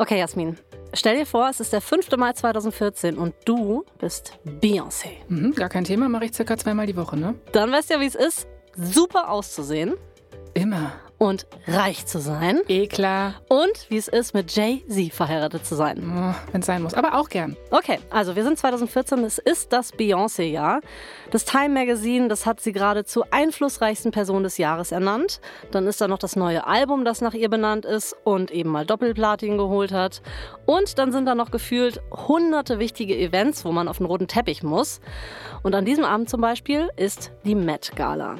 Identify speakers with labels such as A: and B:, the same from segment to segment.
A: Okay, Jasmin. Stell dir vor, es ist der 5. Mai 2014 und du bist Beyoncé.
B: Mhm, gar kein Thema, mache ich circa zweimal die Woche, ne?
A: Dann weißt du ja, wie es ist, super auszusehen
B: Immer.
A: Und reich zu sein.
B: Eh klar,
A: Und wie es ist, mit Jay-Z verheiratet zu sein.
B: oh, wenn es sein muss. Aber auch gern.
A: Okay, also wir sind 2014, es ist das Beyoncé-Jahr. Das Time Magazine, das hat sie gerade zur einflussreichsten Person des Jahres ernannt. Dann ist da noch das neue Album, das nach ihr benannt ist und eben mal Doppelplatin geholt hat. Und dann sind da noch gefühlt hunderte wichtige Events, wo man auf den roten Teppich muss. Und an diesem Abend zum Beispiel ist die Met Gala.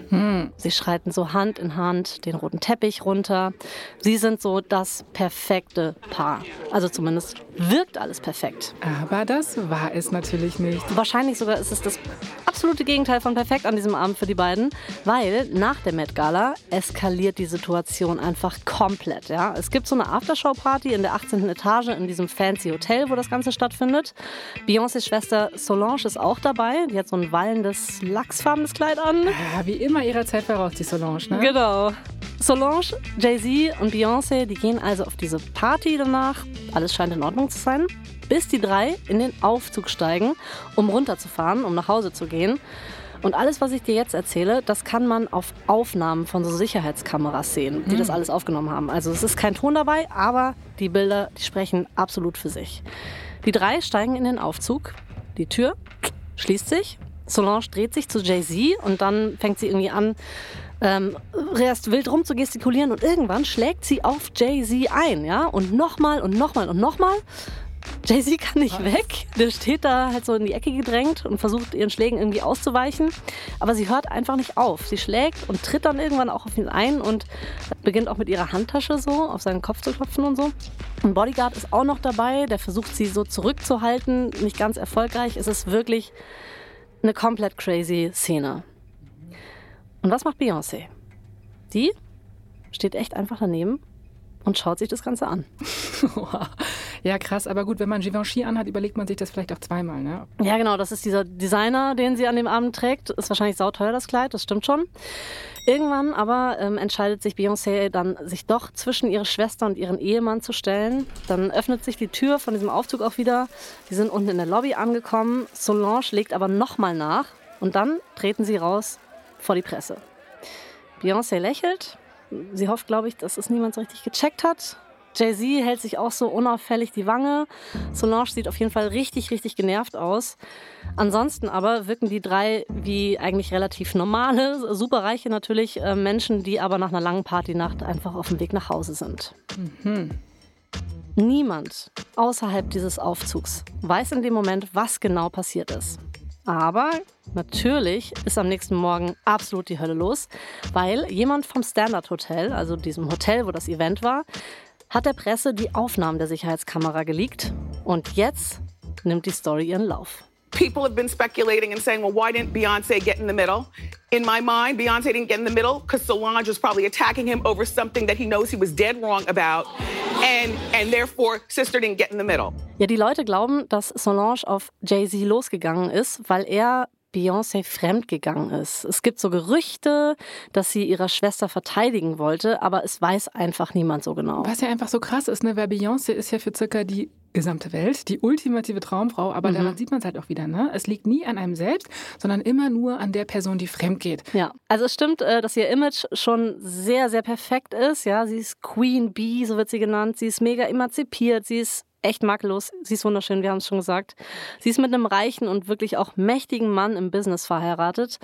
A: Sie schreiten so Hand in Hand den roten Teppich runter. Sie sind so das perfekte Paar. Also zumindest wirkt alles perfekt.
B: Aber das war es natürlich nicht.
A: Wahrscheinlich sogar ist es das absolute Gegenteil von perfekt an diesem Abend für die beiden, weil nach der Met Gala eskaliert die Situation einfach komplett. Ja? Es gibt so eine Aftershow-Party in der 18. Etage in diesem fancy Hotel, wo das Ganze stattfindet. Beyoncés Schwester Solange ist auch dabei. Die hat so ein wallendes, lachsfarbenes Kleid an.
B: Ja, wie immer ihrer Zeit voraus, die Solange, ne?
A: Genau. Solange, Jay-Z und Beyoncé, die gehen also auf diese Party danach. Alles scheint in Ordnung zu sein. Bis die drei in den Aufzug steigen, um runterzufahren, um nach Hause zu gehen. Und alles, was ich dir jetzt erzähle, das kann man auf Aufnahmen von so Sicherheitskameras sehen, die das alles aufgenommen haben. Also es ist kein Ton dabei, aber die Bilder, die sprechen absolut für sich. Die drei steigen in den Aufzug. Die Tür schließt sich. Solange dreht sich zu Jay-Z und dann fängt sie irgendwie an, ähm, erst wild rum zu gestikulieren und irgendwann schlägt sie auf Jay-Z ein, ja? Und nochmal und nochmal und nochmal. Jay-Z kann nicht weg. Der steht da halt so in die Ecke gedrängt und versucht ihren Schlägen irgendwie auszuweichen. Aber sie hört einfach nicht auf. Sie schlägt und tritt dann irgendwann auch auf ihn ein und beginnt auch mit ihrer Handtasche so auf seinen Kopf zu klopfen und so. Ein Bodyguard ist auch noch dabei, der versucht sie so zurückzuhalten. Nicht ganz erfolgreich. Es ist wirklich eine komplett crazy Szene. Und was macht Beyoncé? Die steht echt einfach daneben und schaut sich das Ganze an.
B: ja, krass. Aber gut, wenn man Givenchy anhat, überlegt man sich das vielleicht auch zweimal, ne?
A: Ja, genau, das ist dieser Designer, den sie an dem Abend trägt. Ist wahrscheinlich sauteuer, das Kleid, das stimmt schon. Irgendwann aber ähm, entscheidet sich Beyoncé dann, sich doch zwischen ihre Schwester und ihren Ehemann zu stellen. Dann öffnet sich die Tür von diesem Aufzug auch wieder. Die sind unten in der Lobby angekommen. Solange legt aber nochmal nach und dann treten sie raus vor die Presse. Beyoncé lächelt. Sie hofft, glaube ich, dass es niemand so richtig gecheckt hat. Jay-Z hält sich auch so unauffällig die Wange. Solange sieht auf jeden Fall richtig, richtig genervt aus. Ansonsten aber wirken die drei wie eigentlich relativ normale, superreiche natürlich äh, Menschen, die aber nach einer langen Partynacht einfach auf dem Weg nach Hause sind. Niemand außerhalb dieses Aufzugs weiß in dem Moment, was genau passiert ist. Aber natürlich ist am nächsten Morgen absolut die Hölle los, weil jemand vom Standard Hotel, also diesem Hotel, wo das Event war, hat der Presse die Aufnahmen der Sicherheitskamera geleakt. Und jetzt nimmt die Story ihren Lauf.
C: People have been speculating and saying, well, why didn't Beyonce get in the middle? In my mind, Beyonce didn't get in the middle because Solange was probably attacking him over something that he knows he was dead wrong about. And, and therefore, sister didn't get in the middle.
A: Ja, die Leute glauben, dass Solange auf Jay-Z losgegangen ist, weil er Beyoncé fremdgegangen ist. Es gibt so Gerüchte, dass sie ihrer Schwester verteidigen wollte, aber es weiß einfach niemand so genau.
B: Was ja einfach so krass ist, ne? Weil Beyoncé ist ja für circa die gesamte Welt die ultimative Traumfrau, aber daran sieht man es halt auch wieder, ne? Es liegt nie an einem selbst, sondern immer nur an der Person, die fremd geht.
A: Ja, also es stimmt, äh, dass ihr Image schon sehr, sehr perfekt ist. Ja, sie ist Queen Bee, so wird sie genannt. Sie ist mega emanzipiert. Sie ist echt makellos. Sie ist wunderschön, wir haben es schon gesagt. Sie ist mit einem reichen und wirklich auch mächtigen Mann im Business verheiratet.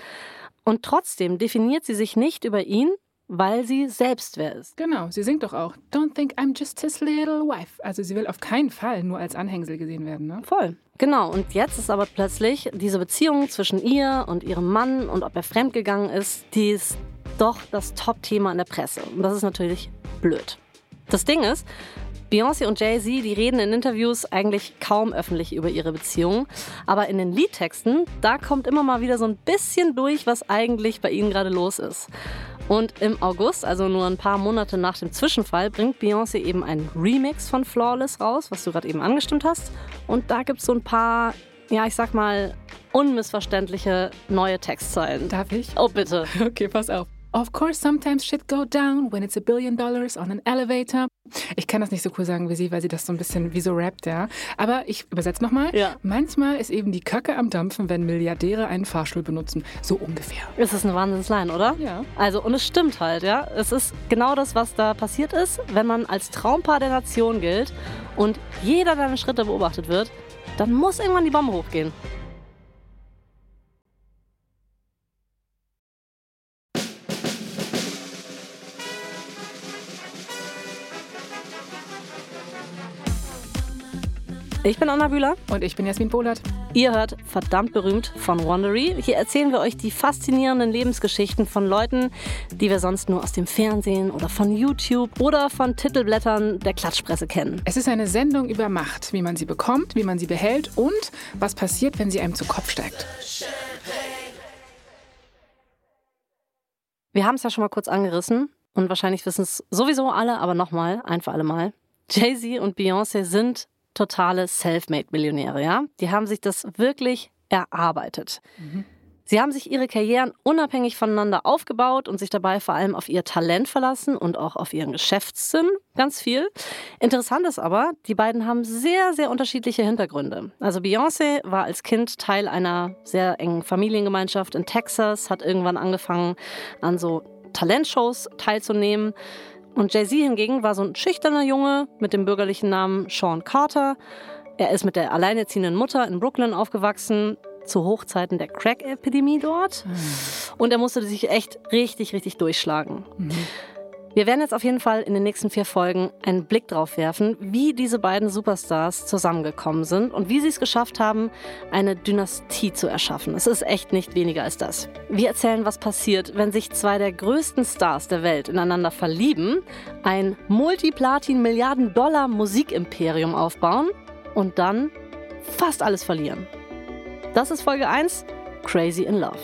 A: Und trotzdem definiert sie sich nicht über ihn, weil sie selbst wer ist.
B: Genau, sie singt doch auch. Don't think I'm just his little wife. Also sie will auf keinen Fall nur als Anhängsel gesehen werden, ne?
A: Voll. Genau, und jetzt ist aber plötzlich diese Beziehung zwischen ihr und ihrem Mann und ob er fremdgegangen ist, die ist doch das Top-Thema in der Presse. Und das ist natürlich blöd. Das Ding ist, Beyoncé und Jay-Z, die reden in Interviews eigentlich kaum öffentlich über ihre Beziehung. Aber in den Liedtexten, da kommt immer mal wieder so ein bisschen durch, was eigentlich bei ihnen gerade los ist. Und im August, also nur ein paar Monate nach dem Zwischenfall, bringt Beyoncé eben einen Remix von Flawless raus, was du gerade eben angestimmt hast. Und da gibt es so ein paar, ja, ich sag mal, unmissverständliche neue Textzeilen.
B: Darf ich?
A: Oh, bitte.
B: Okay, pass auf. Of course, sometimes shit go down when it's a billion dollars on an elevator. Ich kann das nicht so cool sagen wie sie, weil sie das so ein bisschen wie so rappt, ja. Aber ich übersetze nochmal.
A: Ja.
B: Manchmal ist eben die Kacke am Dampfen, wenn Milliardäre einen Fahrstuhl benutzen. So ungefähr.
A: Es ist eine Wahnsinnsline, oder?
B: Ja.
A: Also, und es stimmt halt, ja. Es ist genau das, was da passiert ist, wenn man als Traumpaar der Nation gilt und jeder deiner Schritte beobachtet wird, dann muss irgendwann die Bombe hochgehen. Ich bin Anna Bühler.
B: Und ich bin Jasmin Polat.
A: Ihr hört verdammt berühmt von Wandery. Hier erzählen wir euch die faszinierenden Lebensgeschichten von Leuten, die wir sonst nur aus dem Fernsehen oder von YouTube oder von Titelblättern der Klatschpresse kennen.
B: Es ist eine Sendung über Macht, wie man sie bekommt, wie man sie behält und was passiert, wenn sie einem zu Kopf steigt.
A: Wir haben es ja schon mal kurz angerissen und wahrscheinlich wissen es sowieso alle, aber nochmal, ein für alle Mal. Jay-Z und Beyoncé sind totale Selfmade-Millionäre, ja? Die haben sich das wirklich erarbeitet. Sie haben sich ihre Karrieren unabhängig voneinander aufgebaut und sich dabei vor allem auf ihr Talent verlassen und auch auf ihren Geschäftssinn ganz viel. Interessant ist aber, die beiden haben sehr, sehr unterschiedliche Hintergründe. Also Beyoncé war als Kind Teil einer sehr engen Familiengemeinschaft in Texas, hat irgendwann angefangen an so Talentshows teilzunehmen. Und Jay-Z hingegen war so ein schüchterner Junge mit dem bürgerlichen Namen Sean Carter. Er ist mit der alleinerziehenden Mutter in Brooklyn aufgewachsen, zu Hochzeiten der Crack-Epidemie dort. Und er musste sich echt richtig, richtig durchschlagen. Wir werden jetzt auf jeden Fall in den nächsten vier Folgen einen Blick drauf werfen, wie diese beiden Superstars zusammengekommen sind und wie sie es geschafft haben, eine Dynastie zu erschaffen. Es ist echt nicht weniger als das. Wir erzählen, was passiert, wenn sich zwei der größten Stars der Welt ineinander verlieben, ein Multiplatin-Milliarden-Dollar-Musikimperium aufbauen und dann fast alles verlieren. Das ist Folge 1, Crazy in Love.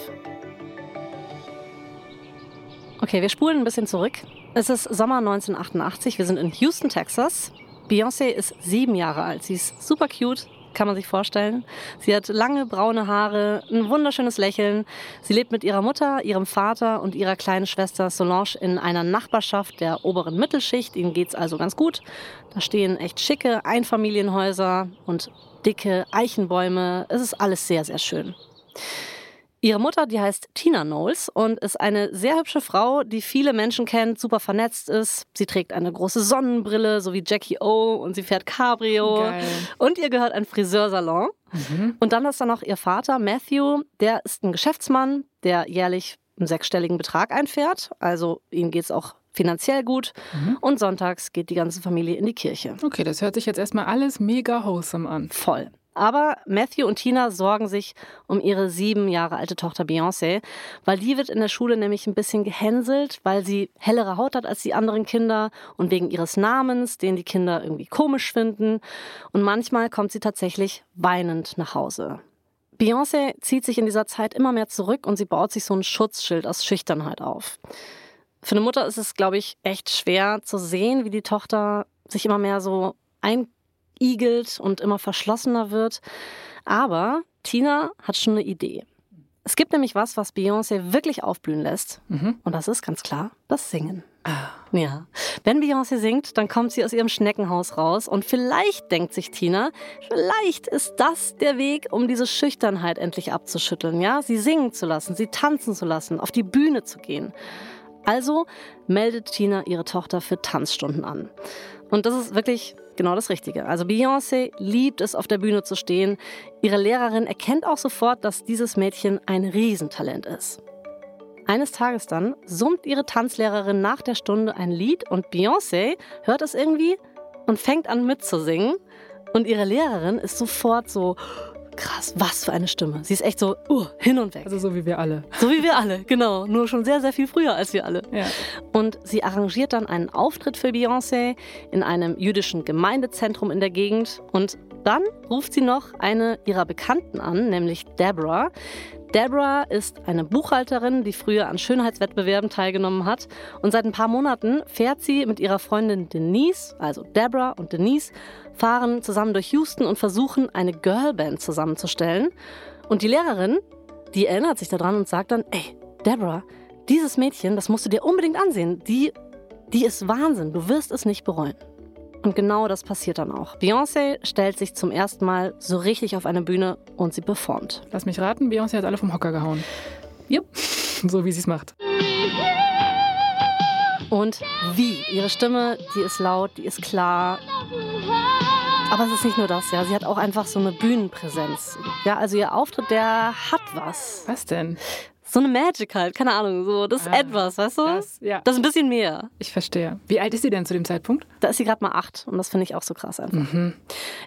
A: Okay, wir spulen ein bisschen zurück. Es ist Sommer 1988. Wir sind in Houston, Texas. Beyoncé ist sieben Jahre alt. Sie ist super cute, kann man sich vorstellen. Sie hat lange braune Haare, ein wunderschönes Lächeln. Sie lebt mit ihrer Mutter, ihrem Vater und ihrer kleinen Schwester Solange in einer Nachbarschaft der oberen Mittelschicht. Ihnen geht's also ganz gut. Da stehen echt schicke Einfamilienhäuser und dicke Eichenbäume. Es ist alles sehr, sehr schön. Ihre Mutter, die heißt Tina Knowles und ist eine sehr hübsche Frau, die viele Menschen kennt, super vernetzt ist. Sie trägt eine große Sonnenbrille, so wie Jackie O und sie fährt Cabrio.
B: Geil.
A: Und ihr gehört ein Friseursalon. Und dann ist da noch ihr Vater, Matthew, der ist ein Geschäftsmann, der jährlich einen sechsstelligen Betrag einfährt. Also ihm geht's auch finanziell gut. Und sonntags geht die ganze Familie in die Kirche.
B: Okay, das hört sich jetzt erstmal alles mega wholesome an.
A: Voll. Aber Matthew und Tina sorgen sich um ihre sieben Jahre alte Tochter Beyoncé, weil die wird in der Schule nämlich ein bisschen gehänselt, weil sie hellere Haut hat als die anderen Kinder und wegen ihres Namens, den die Kinder irgendwie komisch finden. Und manchmal kommt sie tatsächlich weinend nach Hause. Beyoncé zieht sich in dieser Zeit immer mehr zurück und sie baut sich so ein Schutzschild aus Schüchternheit auf. Für eine Mutter ist es, glaube ich, echt schwer zu sehen, wie die Tochter sich immer mehr so einigelt und immer verschlossener wird. Aber Tina hat schon eine Idee. Es gibt nämlich was, was Beyoncé wirklich aufblühen lässt. Und das ist ganz klar das Singen. Ja. Wenn Beyoncé singt, dann kommt sie aus ihrem Schneckenhaus raus und vielleicht denkt sich Tina, vielleicht ist das der Weg, um diese Schüchternheit endlich abzuschütteln, ja? Sie singen zu lassen, sie tanzen zu lassen, auf die Bühne zu gehen. Also meldet Tina ihre Tochter für Tanzstunden an. Und das ist wirklich genau das Richtige. Also Beyoncé liebt es, auf der Bühne zu stehen. Ihre Lehrerin erkennt auch sofort, dass dieses Mädchen ein Riesentalent ist. Eines Tages dann summt ihre Tanzlehrerin nach der Stunde ein Lied und Beyoncé hört es irgendwie und fängt an mitzusingen. Und ihre Lehrerin ist sofort so, krass, was für eine Stimme. Sie ist echt so uh, hin und weg.
B: Also so wie wir alle.
A: So wie wir alle, genau. Nur schon sehr, sehr viel früher als wir alle.
B: Ja.
A: Und sie arrangiert dann einen Auftritt für Beyoncé in einem jüdischen Gemeindezentrum in der Gegend. Und dann ruft sie noch eine ihrer Bekannten an, nämlich Deborah. Deborah ist eine Buchhalterin, die früher an Schönheitswettbewerben teilgenommen hat. Und seit ein paar Monaten fährt sie mit ihrer Freundin Denise, also Deborah und Denise, fahren zusammen durch Houston und versuchen, eine Girlband zusammenzustellen. Und die Lehrerin, die erinnert sich daran und sagt dann, ey, Deborah, dieses Mädchen, das musst du dir unbedingt ansehen. Die, die ist Wahnsinn. Du wirst es nicht bereuen. Und genau das passiert dann auch. Beyoncé stellt sich zum ersten Mal so richtig auf eine Bühne und sie performt.
B: Lass mich raten, Beyoncé hat alle vom Hocker gehauen.
A: Yep.
B: So wie sie es macht.
A: Und wie? Ihre Stimme, die ist laut, die ist klar. Aber es ist nicht nur das, ja. Sie hat auch einfach so eine Bühnenpräsenz. Ja, also ihr Auftritt, der hat was.
B: Was denn?
A: So eine Magic halt, keine Ahnung, so das ist
B: Ah,
A: etwas, weißt du?
B: das, ja.
A: das ist ein bisschen mehr.
B: Ich verstehe. Wie alt ist sie denn zu dem Zeitpunkt?
A: Da ist sie gerade mal acht und das finde ich auch so krass einfach.
B: Mhm.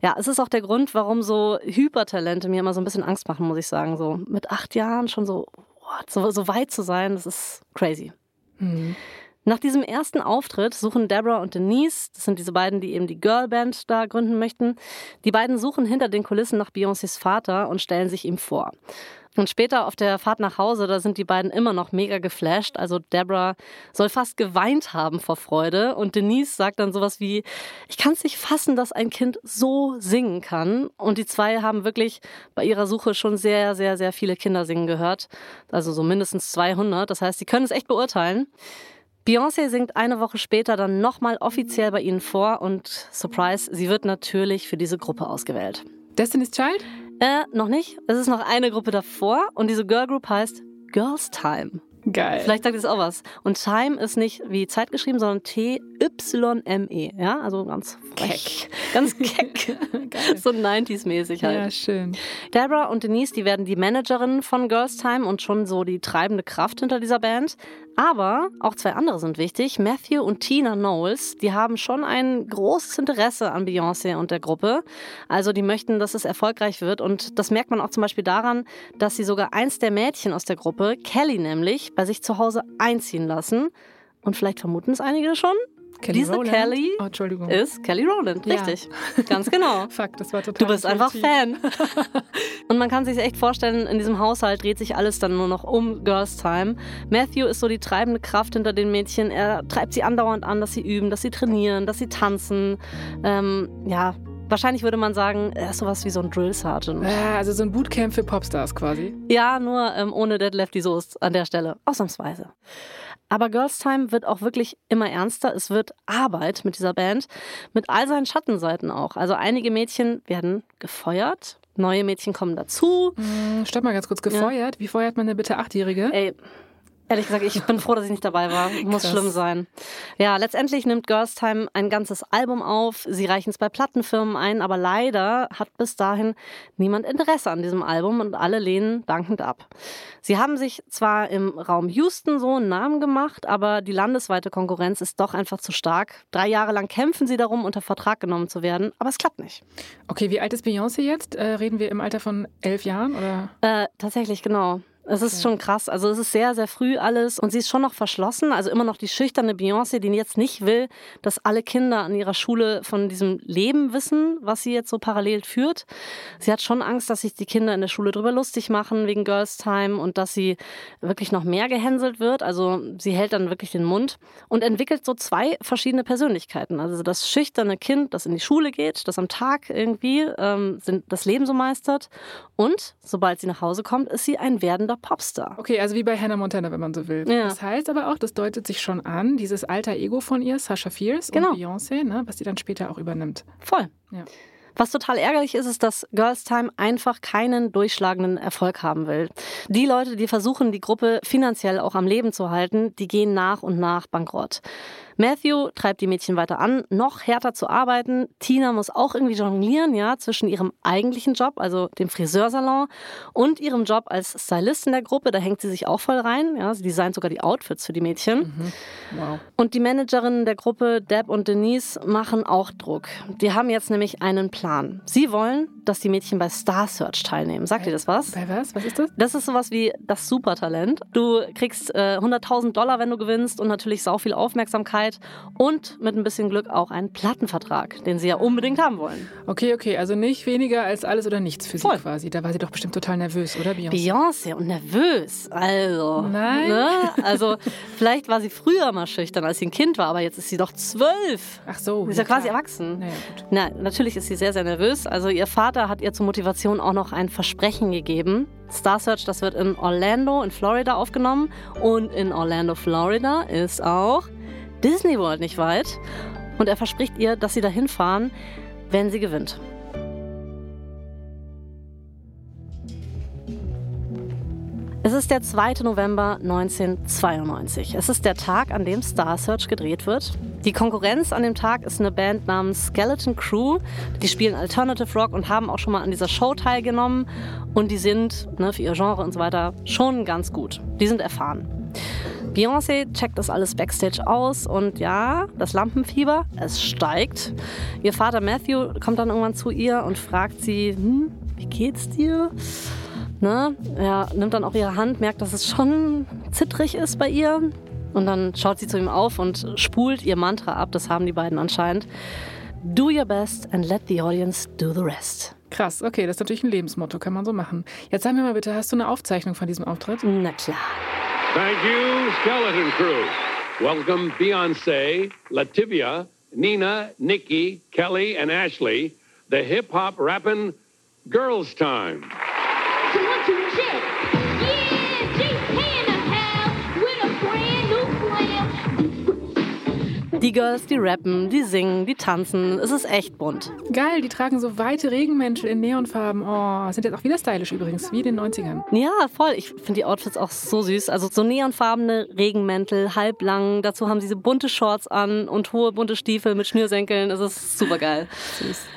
A: Ja, es ist auch der Grund, warum so Hypertalente mir immer so ein bisschen Angst machen, muss ich sagen. So mit acht Jahren schon so, what, so, so weit zu sein, das ist crazy.
B: Mhm.
A: Nach diesem ersten Auftritt suchen Deborah und Denise, das sind diese beiden, die eben die Girlband da gründen möchten, die beiden suchen hinter den Kulissen nach Beyoncés Vater und stellen sich ihm vor. Und später auf der Fahrt nach Hause, da sind die beiden immer noch mega geflasht. Also Deborah soll fast geweint haben vor Freude. Und Denise sagt dann sowas wie, ich kann es nicht fassen, dass ein Kind so singen kann. Und die zwei haben wirklich bei ihrer Suche schon sehr, sehr, sehr viele Kinder singen gehört. Also so mindestens 200. Das heißt, sie können es echt beurteilen. Beyoncé singt eine Woche später dann nochmal offiziell bei ihnen vor und Surprise, sie wird natürlich für diese Gruppe ausgewählt.
B: Destiny's Child?
A: Äh, noch nicht. Es ist noch eine Gruppe davor und diese Girl Group heißt Girls Time.
B: Geil.
A: Vielleicht sagt das auch was. Und Time ist nicht wie Zeit geschrieben, sondern T-Y-M-E. Ja, also ganz frech. Ganz keck. So 90s-mäßig halt.
B: Ja, schön.
A: Deborah und Denise, die werden die Managerin von Girls Time und schon so die treibende Kraft hinter dieser Band. Aber auch zwei andere sind wichtig. Matthew und Tina Knowles, die haben schon ein großes Interesse an Beyoncé und der Gruppe. Also die möchten, dass es erfolgreich wird. Und das merkt man auch zum Beispiel daran, dass sie sogar eins der Mädchen aus der Gruppe, Kelly nämlich, bei sich zu Hause einziehen lassen. Und vielleicht vermuten es einige schon.
B: Kelly
A: Diese
B: Rowland?
A: Kelly
B: Oh,
A: ist Kelly Rowland,
B: Ja.
A: richtig. Ganz genau.
B: Fuck, das war total.
A: Du bist einfach. Fan. Und man kann sich echt vorstellen, in diesem Haushalt dreht sich alles dann nur noch um Girls Time. Matthew ist so die treibende Kraft hinter den Mädchen. Er treibt sie andauernd an, dass sie üben, dass sie trainieren, dass sie tanzen. Ähm, ja, wahrscheinlich würde man sagen, er ist sowas wie so ein Drill Sergeant.
B: Ah, also so ein Bootcamp für Popstars quasi.
A: Ja, nur ähm, ohne Dead Lefty Soest an der Stelle. Ausnahmsweise. Aber Girls Time wird auch wirklich immer ernster. Es wird Arbeit mit dieser Band, mit all seinen Schattenseiten auch. Also einige Mädchen werden gefeuert, neue Mädchen kommen dazu.
B: Hm, Stopp mal ganz kurz. Gefeuert? Wie feuert man denn bitte Achtjährige?
A: Ey, ehrlich gesagt, ich bin froh, dass ich nicht dabei war. Muss
B: Krass.
A: schlimm sein. Ja, letztendlich nimmt Girls Time ein ganzes Album auf. Sie reichen es bei Plattenfirmen ein, aber leider hat bis dahin niemand Interesse an diesem Album und alle lehnen dankend ab. Sie haben sich zwar im Raum Houston so einen Namen gemacht, aber die landesweite Konkurrenz ist doch einfach zu stark. Drei Jahre lang kämpfen sie darum, unter Vertrag genommen zu werden, aber es klappt nicht.
B: Okay, wie alt ist Beyoncé jetzt? Äh, reden wir im Alter von elf Jahren oder?
A: Äh, tatsächlich, genau. Es ist schon krass. Also es ist sehr, sehr früh alles und sie ist schon noch verschlossen. Also immer noch die schüchterne Beyoncé, die jetzt nicht will, dass alle Kinder an ihrer Schule von diesem Leben wissen, was sie jetzt so parallel führt. Sie hat schon Angst, dass sich die Kinder in der Schule drüber lustig machen wegen Girls Time und dass sie wirklich noch mehr gehänselt wird. Also sie hält dann wirklich den Mund und entwickelt so zwei verschiedene Persönlichkeiten. Also das schüchterne Kind, das in die Schule geht, das am Tag irgendwie ähm, das Leben so meistert und sobald sie nach Hause kommt, ist sie ein werdender Popstar.
B: Okay, also wie bei Hannah Montana, wenn man so will.
A: Ja.
B: Das heißt aber auch, das deutet sich schon an, dieses alter Ego von ihr, Sasha Fierce
A: Genau.
B: und Beyoncé, ne, was sie dann später auch übernimmt.
A: Voll.
B: Ja.
A: Was total ärgerlich ist, ist, dass Girls Time einfach keinen durchschlagenden Erfolg haben will. Die Leute, die versuchen, die Gruppe finanziell auch am Leben zu halten, die gehen nach und nach bankrott. Matthew treibt die Mädchen weiter an, noch härter zu arbeiten. Tina muss auch irgendwie jonglieren, ja, zwischen ihrem eigentlichen Job, also dem Friseursalon, und ihrem Job als Stylistin der Gruppe. Da hängt sie sich auch voll rein. Ja, sie designt sogar die Outfits für die Mädchen.
B: Wow.
A: Und die Managerinnen der Gruppe, Deb und Denise, machen auch Druck. Die haben jetzt nämlich einen Plan. Sie wollen, dass die Mädchen bei Star Search teilnehmen. Sagt ihr das was?
B: Bei was? Was ist das?
A: Das ist sowas wie das Supertalent. Du kriegst äh, 100.000 Dollar, wenn du gewinnst und natürlich sau viel Aufmerksamkeit Aufmerksamkeit und mit ein bisschen Glück auch einen Plattenvertrag, den sie ja unbedingt haben wollen.
B: Okay, okay, also nicht weniger als alles oder nichts für sie
A: Voll.
B: quasi. Da war sie doch bestimmt total nervös, oder Beyoncé?
A: Beyoncé und nervös. Also.
B: Nein.
A: Ne? Also, vielleicht war sie früher mal schüchtern, als sie ein Kind war, aber jetzt ist sie doch zwölf.
B: Ach so.
A: Sie ist ja quasi
B: klar.
A: erwachsen.
B: Naja, gut.
A: Na, natürlich ist sie sehr, sehr nervös. Also ihr Vater hat ihr zur Motivation auch noch ein Versprechen gegeben. Star Search, das wird in Orlando in Florida aufgenommen. Und in Orlando, Florida ist auch Disney World nicht weit. Und er verspricht ihr, dass sie dahin fahren, wenn sie gewinnt. Es ist der 2. November 1992. Es ist der Tag, an dem Star Search gedreht wird. Die Konkurrenz an dem Tag ist eine Band namens Skeleton Crew. Die spielen Alternative Rock und haben auch schon mal an dieser Show teilgenommen. Und die sind ne, für ihr Genre und so weiter schon ganz gut. Die sind erfahren. Beyoncé checkt das alles backstage aus und ja, das Lampenfieber, es steigt. Ihr Vater Matthew kommt dann irgendwann zu ihr und fragt sie, hm, wie geht's dir? Ne? Er nimmt dann auch ihre Hand, merkt, dass es schon zittrig ist bei ihr. Und dann schaut sie zu ihm auf und spult ihr Mantra ab. Das haben die beiden anscheinend. Do your best and let the audience do the rest.
B: Krass, okay, das ist natürlich ein Lebensmotto, kann man so machen. Jetzt sag mir mal bitte, hast du eine Aufzeichnung von diesem Auftritt?
A: Na klar.
D: Thank you, Skeleton Crew. Welcome Beyonce, Lativia, Nina, Nikki, Kelly, and Ashley, the hip hop rapping Girls Time.
A: Die Girls, die rappen, die singen, die tanzen. Es ist echt bunt.
B: Geil, die tragen so weite Regenmäntel in Neonfarben. Oh, sind jetzt auch wieder stylisch übrigens, wie in den 90ern.
A: Ja, voll. Ich finde die Outfits auch so süß. Also so neonfarbene Regenmäntel, halblang. Dazu haben sie so bunte Shorts an und hohe bunte Stiefel mit Schnürsenkeln. Es ist super geil.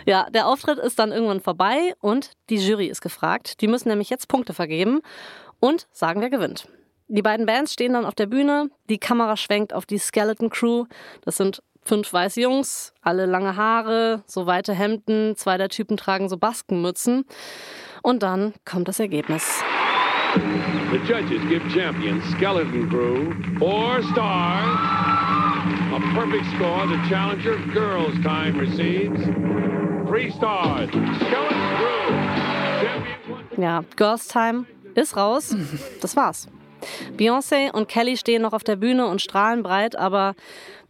A: Ja, der Auftritt ist dann irgendwann vorbei und die Jury ist gefragt. Die müssen nämlich jetzt Punkte vergeben und sagen, wer gewinnt. Die beiden Bands stehen dann auf der Bühne. Die Kamera schwenkt auf die Skeleton Crew. Das sind fünf weiße Jungs, alle lange Haare, so weite Hemden. Zwei der Typen tragen so Baskenmützen. Und dann kommt das Ergebnis.
D: The judges give champion Skeleton Crew four stars. A perfect score. The challenger Girls Time receives three stars. Skeleton Crew. Champions.
A: Ja, Girls Time ist raus. Das war's. Beyoncé und Kelly stehen noch auf der Bühne und strahlen breit, aber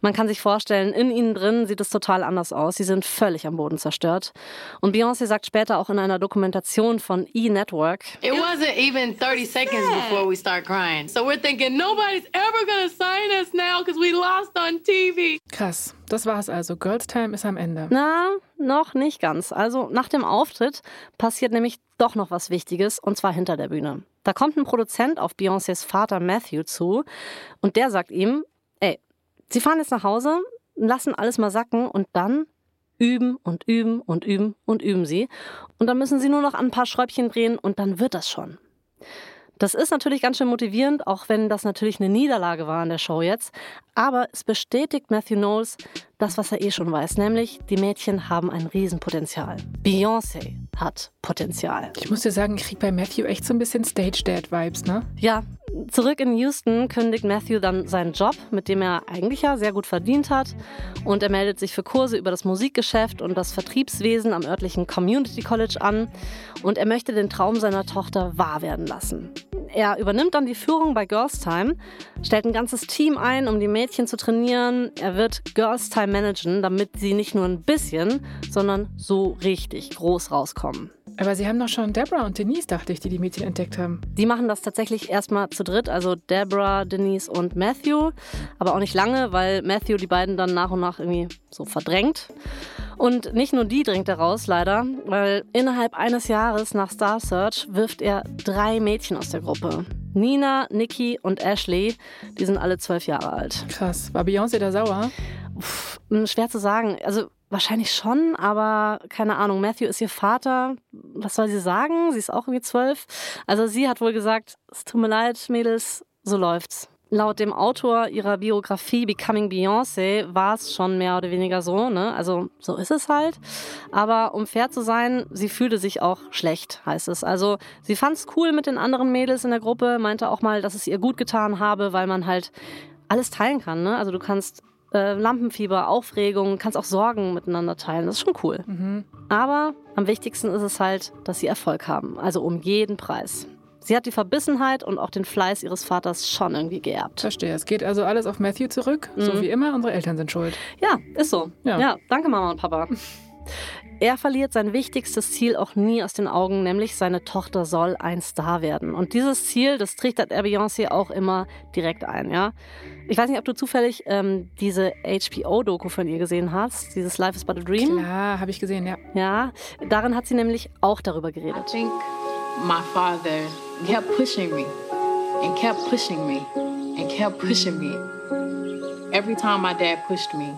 A: man kann sich vorstellen, in ihnen drin sieht es total anders aus. Sie sind völlig am Boden zerstört. Und Beyoncé sagt später auch in einer Dokumentation von E-Network,
E: It wasn't even 30 seconds before we start crying. So we're thinking nobody's ever gonna sign us now because we lost on TV.
B: Krass, das war's also. Girls Time ist am Ende.
A: na, noch nicht ganz. Also nach dem Auftritt passiert nämlich doch noch was Wichtiges, und zwar hinter der Bühne. Da kommt ein Produzent auf Beyoncés Vater Matthew zu und der sagt ihm, sie fahren jetzt nach Hause, lassen alles mal sacken und dann üben und üben und üben und üben sie. Und dann müssen sie nur noch ein paar Schräubchen drehen und dann wird das schon. Das ist natürlich ganz schön motivierend, auch wenn das natürlich eine Niederlage war in der Show jetzt. Aber es bestätigt Matthew Knowles das, was er eh schon weiß, nämlich die Mädchen haben ein Riesenpotenzial. Beyoncé hat Potenzial.
B: Ich muss dir sagen, ich krieg bei Matthew echt so ein bisschen Stage-Dad-Vibes, ne?
A: Ja, zurück in Houston kündigt Matthew dann seinen Job, mit dem er eigentlich ja sehr gut verdient hat. Und er meldet sich für Kurse über das Musikgeschäft und das Vertriebswesen am örtlichen Community College an. Und er möchte den Traum seiner Tochter wahr werden lassen. Er übernimmt dann die Führung bei Girls Time, stellt ein ganzes Team ein, um die Mädchen zu trainieren. Er wird Girls Time managen, damit sie nicht nur ein bisschen, sondern so richtig groß rauskommen.
B: Aber sie haben doch schon Deborah und Denise, dachte ich, die die Mädchen entdeckt haben.
A: Die machen das tatsächlich erstmal zu dritt, also Deborah, Denise und Matthew. Aber auch nicht lange, weil Matthew die beiden dann nach und nach irgendwie so verdrängt. Und nicht nur die drängt er raus, leider, weil innerhalb eines Jahres nach Star Search wirft er drei Mädchen aus der Gruppe. Nina, Nikki und Ashley, die sind alle zwölf Jahre alt.
B: Krass. War Beyoncé da sauer?
A: Pff, schwer zu sagen. Also wahrscheinlich schon, aber keine Ahnung. Matthew ist ihr Vater. Was soll sie sagen? Sie ist auch irgendwie zwölf. Also sie hat wohl gesagt, es tut mir leid, Mädels, so läuft's. Laut dem Autor ihrer Biografie Becoming Beyoncé war es schon mehr oder weniger so, ne? Also so ist es halt. Aber um fair zu sein, sie fühlte sich auch schlecht, heißt es. Also sie fand es cool mit den anderen Mädels in der Gruppe, meinte auch mal, dass es ihr gut getan habe, weil man halt alles teilen kann, ne? Also du kannst Äh, Lampenfieber, Aufregung, kannst auch Sorgen miteinander teilen. Das ist schon cool. Aber am wichtigsten ist es halt, dass sie Erfolg haben. Also um jeden Preis. Sie hat die Verbissenheit und auch den Fleiß ihres Vaters schon irgendwie geerbt.
B: Verstehe. Es geht also alles auf Matthew zurück. So wie immer, unsere Eltern sind schuld.
A: Ja, ist so.
B: Ja.
A: Ja. danke Mama und Papa. Er verliert sein wichtigstes Ziel auch nie aus den Augen, nämlich seine Tochter soll ein Star werden. Und dieses Ziel, das trichtert er Beyoncé auch immer direkt ein, ja. Ich weiß nicht, ob du zufällig ähm, diese HBO-Doku von ihr gesehen hast, dieses Life is but a Dream.
B: Klar, habe ich gesehen, ja.
A: Ja, darin hat sie nämlich auch darüber
E: I
A: geredet.
E: think my father kept pushing me and kept pushing me and kept pushing me. Every time my dad pushed me,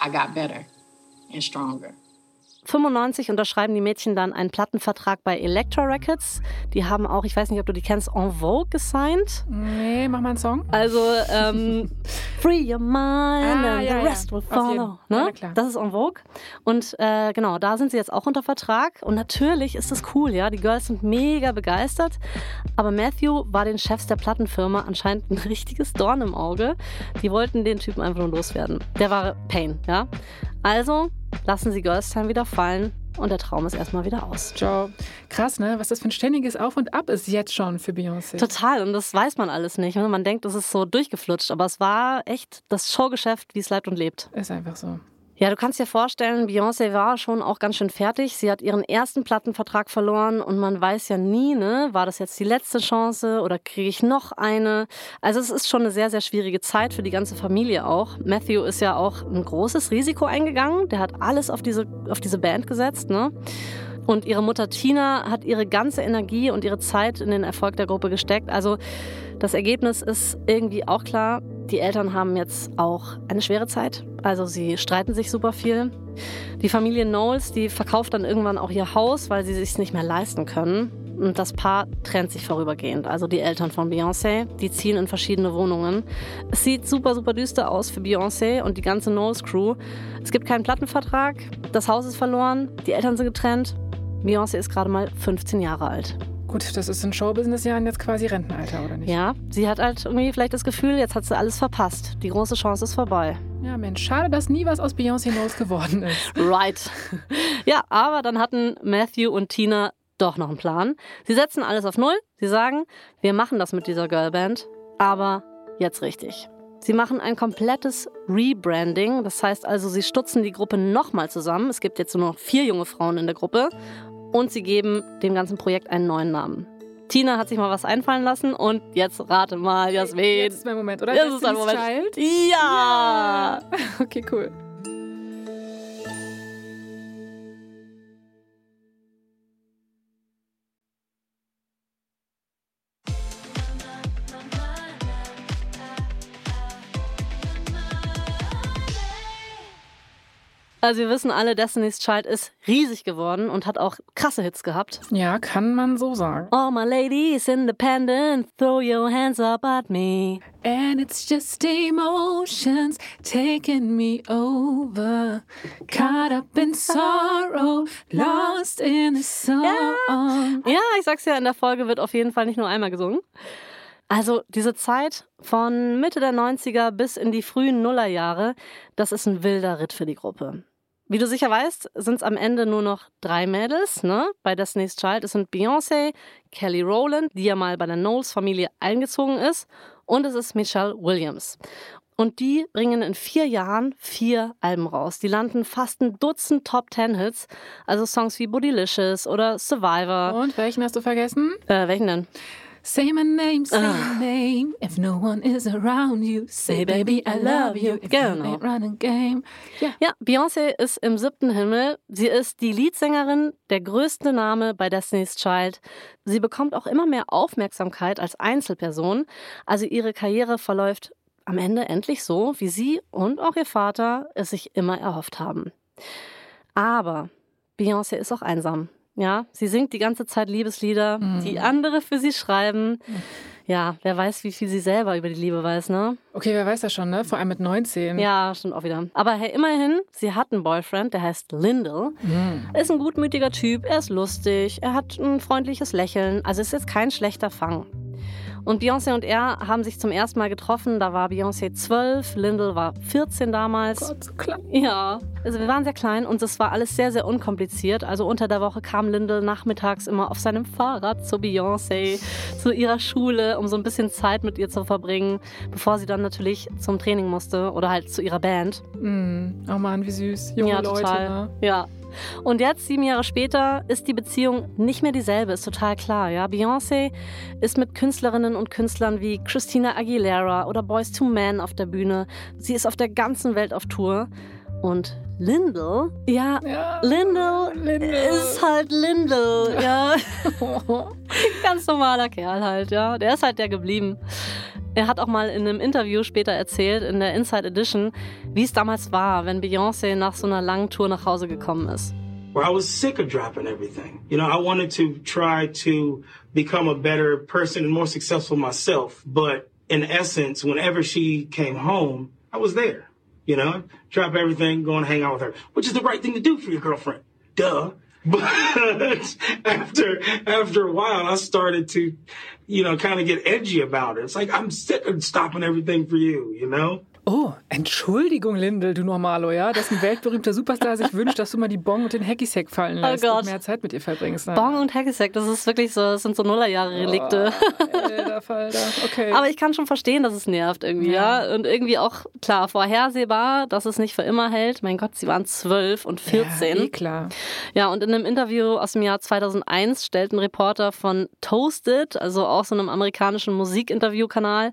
E: I got better and stronger.
A: 95 unterschreiben die Mädchen dann einen Plattenvertrag bei Elektra Records. Die haben auch, ich weiß nicht, ob du die kennst, En Vogue gesigned.
B: Nee, mach mal einen Song.
A: Also ähm, Free Your Mind
B: Ah,
A: and
B: ja,
A: the
B: ja.
A: rest will
B: Auf
A: follow.
B: Ja,
A: Ne?
B: klar.
A: Das ist En Vogue. Und äh, genau, da sind sie jetzt auch unter Vertrag. Und natürlich ist das cool, ja. Die Girls sind mega begeistert. Aber Matthew war den Chefs der Plattenfirma anscheinend ein richtiges Dorn im Auge. Die wollten den Typen einfach nur loswerden. Der war Pain, ja. Also lassen sie Girls Time wieder fallen und der Traum ist erstmal wieder aus.
B: Ciao. Krass, ne? Was das für ein ständiges Auf und Ab ist jetzt schon für Beyoncé.
A: Total, und das weiß man alles nicht. ne? Man denkt, das ist so durchgeflutscht, aber es war echt das Showgeschäft, wie es lebt und lebt.
B: Ist einfach so.
A: Ja, du kannst dir vorstellen, Beyoncé war schon auch ganz schön fertig. Sie hat ihren ersten Plattenvertrag verloren und man weiß ja nie, ne, war das jetzt die letzte Chance oder kriege ich noch eine? Also es ist schon eine sehr, sehr schwierige Zeit für die ganze Familie auch. Matthew ist ja auch ein großes Risiko eingegangen. Der hat alles auf diese, auf diese Band gesetzt, ne? Und ihre Mutter Tina hat ihre ganze Energie und ihre Zeit in den Erfolg der Gruppe gesteckt. Also das Ergebnis ist irgendwie auch klar. Die Eltern haben jetzt auch eine schwere Zeit. Also sie streiten sich super viel. Die Familie Knowles, die verkauft dann irgendwann auch ihr Haus, weil sie sich nicht mehr leisten können. Und das Paar trennt sich vorübergehend. Also die Eltern von Beyoncé, die ziehen in verschiedene Wohnungen. Es sieht super, super düster aus für Beyoncé und die ganze Knowles Crew. Es gibt keinen Plattenvertrag, das Haus ist verloren, die Eltern sind getrennt. Beyoncé ist gerade mal 15 Jahre alt.
B: Gut, das ist in Showbusiness-Jahren jetzt quasi Rentenalter, oder nicht?
A: Ja, sie hat halt irgendwie vielleicht das Gefühl, jetzt hat sie alles verpasst. Die große Chance ist vorbei.
B: Ja, Mensch, schade, dass nie was aus Beyoncé Knowles geworden ist.
A: Right. Ja, aber dann hatten Matthew und Tina doch noch einen Plan. Sie setzen alles auf Null. Sie sagen, wir machen das mit dieser Girlband, aber jetzt richtig. Sie machen ein komplettes Rebranding. Das heißt also, sie stutzen die Gruppe nochmal zusammen. Es gibt jetzt nur noch vier junge Frauen in der Gruppe. Und sie geben dem ganzen Projekt einen neuen Namen. Tina hat sich mal was einfallen lassen und jetzt rate mal, Jasmin.
B: Jetzt ist mein Moment, oder?
A: Jetzt ist dein
B: Destiny's
A: Moment.
B: Child?
A: Ja!
B: Okay, cool.
A: Also wir wissen alle, Destiny's Child ist riesig geworden und hat auch krasse Hits gehabt.
B: Ja, kann man so sagen.
A: All my ladies independent, throw your hands up at me.
B: And it's just emotions taking me over. Caught up in sorrow, lost in the song.
A: Ja, ich sag's ja, in der Folge wird auf jeden Fall nicht nur einmal gesungen. Also diese Zeit von Mitte der 90er bis in die frühen Nullerjahre, das ist ein wilder Ritt für die Gruppe. Wie du sicher weißt, sind es am Ende nur noch drei Mädels ne? bei Destiny's Child. Es sind Beyoncé, Kelly Rowland, die ja mal bei der Knowles-Familie eingezogen ist, und es ist Michelle Williams. Und die bringen in vier Jahren vier Alben raus. Die landen fast ein Dutzend Top-Ten-Hits. Also Songs wie Bootylicious oder Survivor.
B: Und welchen hast du vergessen?
A: Äh, welchen denn?
B: Say my name, say my name. If no one is around you, say baby I love you. If
A: Genau.
B: you ain't running game. Ja.
A: Ja, Beyoncé ist im siebten Himmel. Sie ist die Leadsängerin, der größte Name bei Destiny's Child. Sie bekommt auch immer mehr Aufmerksamkeit als Einzelperson. Also ihre Karriere verläuft am Ende endlich so, wie sie und auch ihr Vater es sich immer erhofft haben. Aber Beyoncé ist auch einsam. Ja, sie singt die ganze Zeit Liebeslieder, die andere für sie schreiben. Ja, wer weiß, wie viel sie selber über die Liebe weiß, ne?
B: Okay, wer weiß das schon, ne? Vor allem mit 19.
A: Ja, stimmt auch wieder. Aber hey, immerhin, sie hat einen Boyfriend, der heißt Lyndall. Er ist ein gutmütiger Typ, er ist lustig, er hat ein freundliches Lächeln. Also ist jetzt kein schlechter Fang. Und Beyoncé und er haben sich zum ersten Mal getroffen. Da war Beyoncé 12, Lyndall war 14 damals.
B: Gott, so klein.
A: Ja, also wir waren sehr klein und es war alles sehr, sehr unkompliziert. Also unter der Woche kam Lyndall nachmittags immer auf seinem Fahrrad zu Beyoncé, zu ihrer Schule, um so ein bisschen Zeit mit ihr zu verbringen, bevor sie dann natürlich zum Training musste oder halt zu ihrer Band.
B: Mm. Oh Mann, wie süß. Junge
A: ja,
B: Leute.
A: total.
B: Ne?
A: Ja. Und jetzt, sieben Jahre später, ist die Beziehung nicht mehr dieselbe, ist total klar. Ja? Beyoncé ist mit Künstlerinnen und Künstlern wie Christina Aguilera oder Boys to Men auf der Bühne. Sie ist auf der ganzen Welt auf Tour. Und Lyndall, ja,
B: Ja.
A: Lyndall,
B: Lyndall.
A: ist halt Lyndall, ja. Ganz normaler Kerl halt, ja. Der ist halt der geblieben. Er hat auch mal in einem Interview später erzählt, in der Inside Edition, wie es damals war, wenn Beyoncé nach so einer langen Tour nach Hause gekommen ist.
F: where I was sick of dropping everything. You know, I wanted to try to become a better person and more successful myself. But in essence, whenever she came home, I was there. You know, drop everything, go and hang out with her, which is the right thing to do for your girlfriend. Duh. But after after a while, I started to, you know, kind of get edgy about it. It's like I'm sick of stopping everything for you. You know.
B: Oh, Entschuldigung, Lindel, du Normalo, ja? Dass ein weltberühmter Superstar sich wünscht, dass du mal die Bong und den Hacky-Sack fallen lässt
A: Oh Gott.
B: und mehr Zeit mit ihr verbringst. Ne?
A: Bong und Hackesack, das ist wirklich so, das sind so Nullerjahre-Relikte.
B: Alter Falter. Okay.
A: Aber ich kann schon verstehen, dass es nervt irgendwie, ja. Und irgendwie auch, klar, vorhersehbar, dass es nicht für immer hält. Mein Gott, sie waren zwölf und 14.
B: Ja, eh klar.
A: Ja, und in einem Interview aus dem Jahr 2001 stellt ein Reporter von Toasted, also auch so einem amerikanischen Musikinterviewkanal,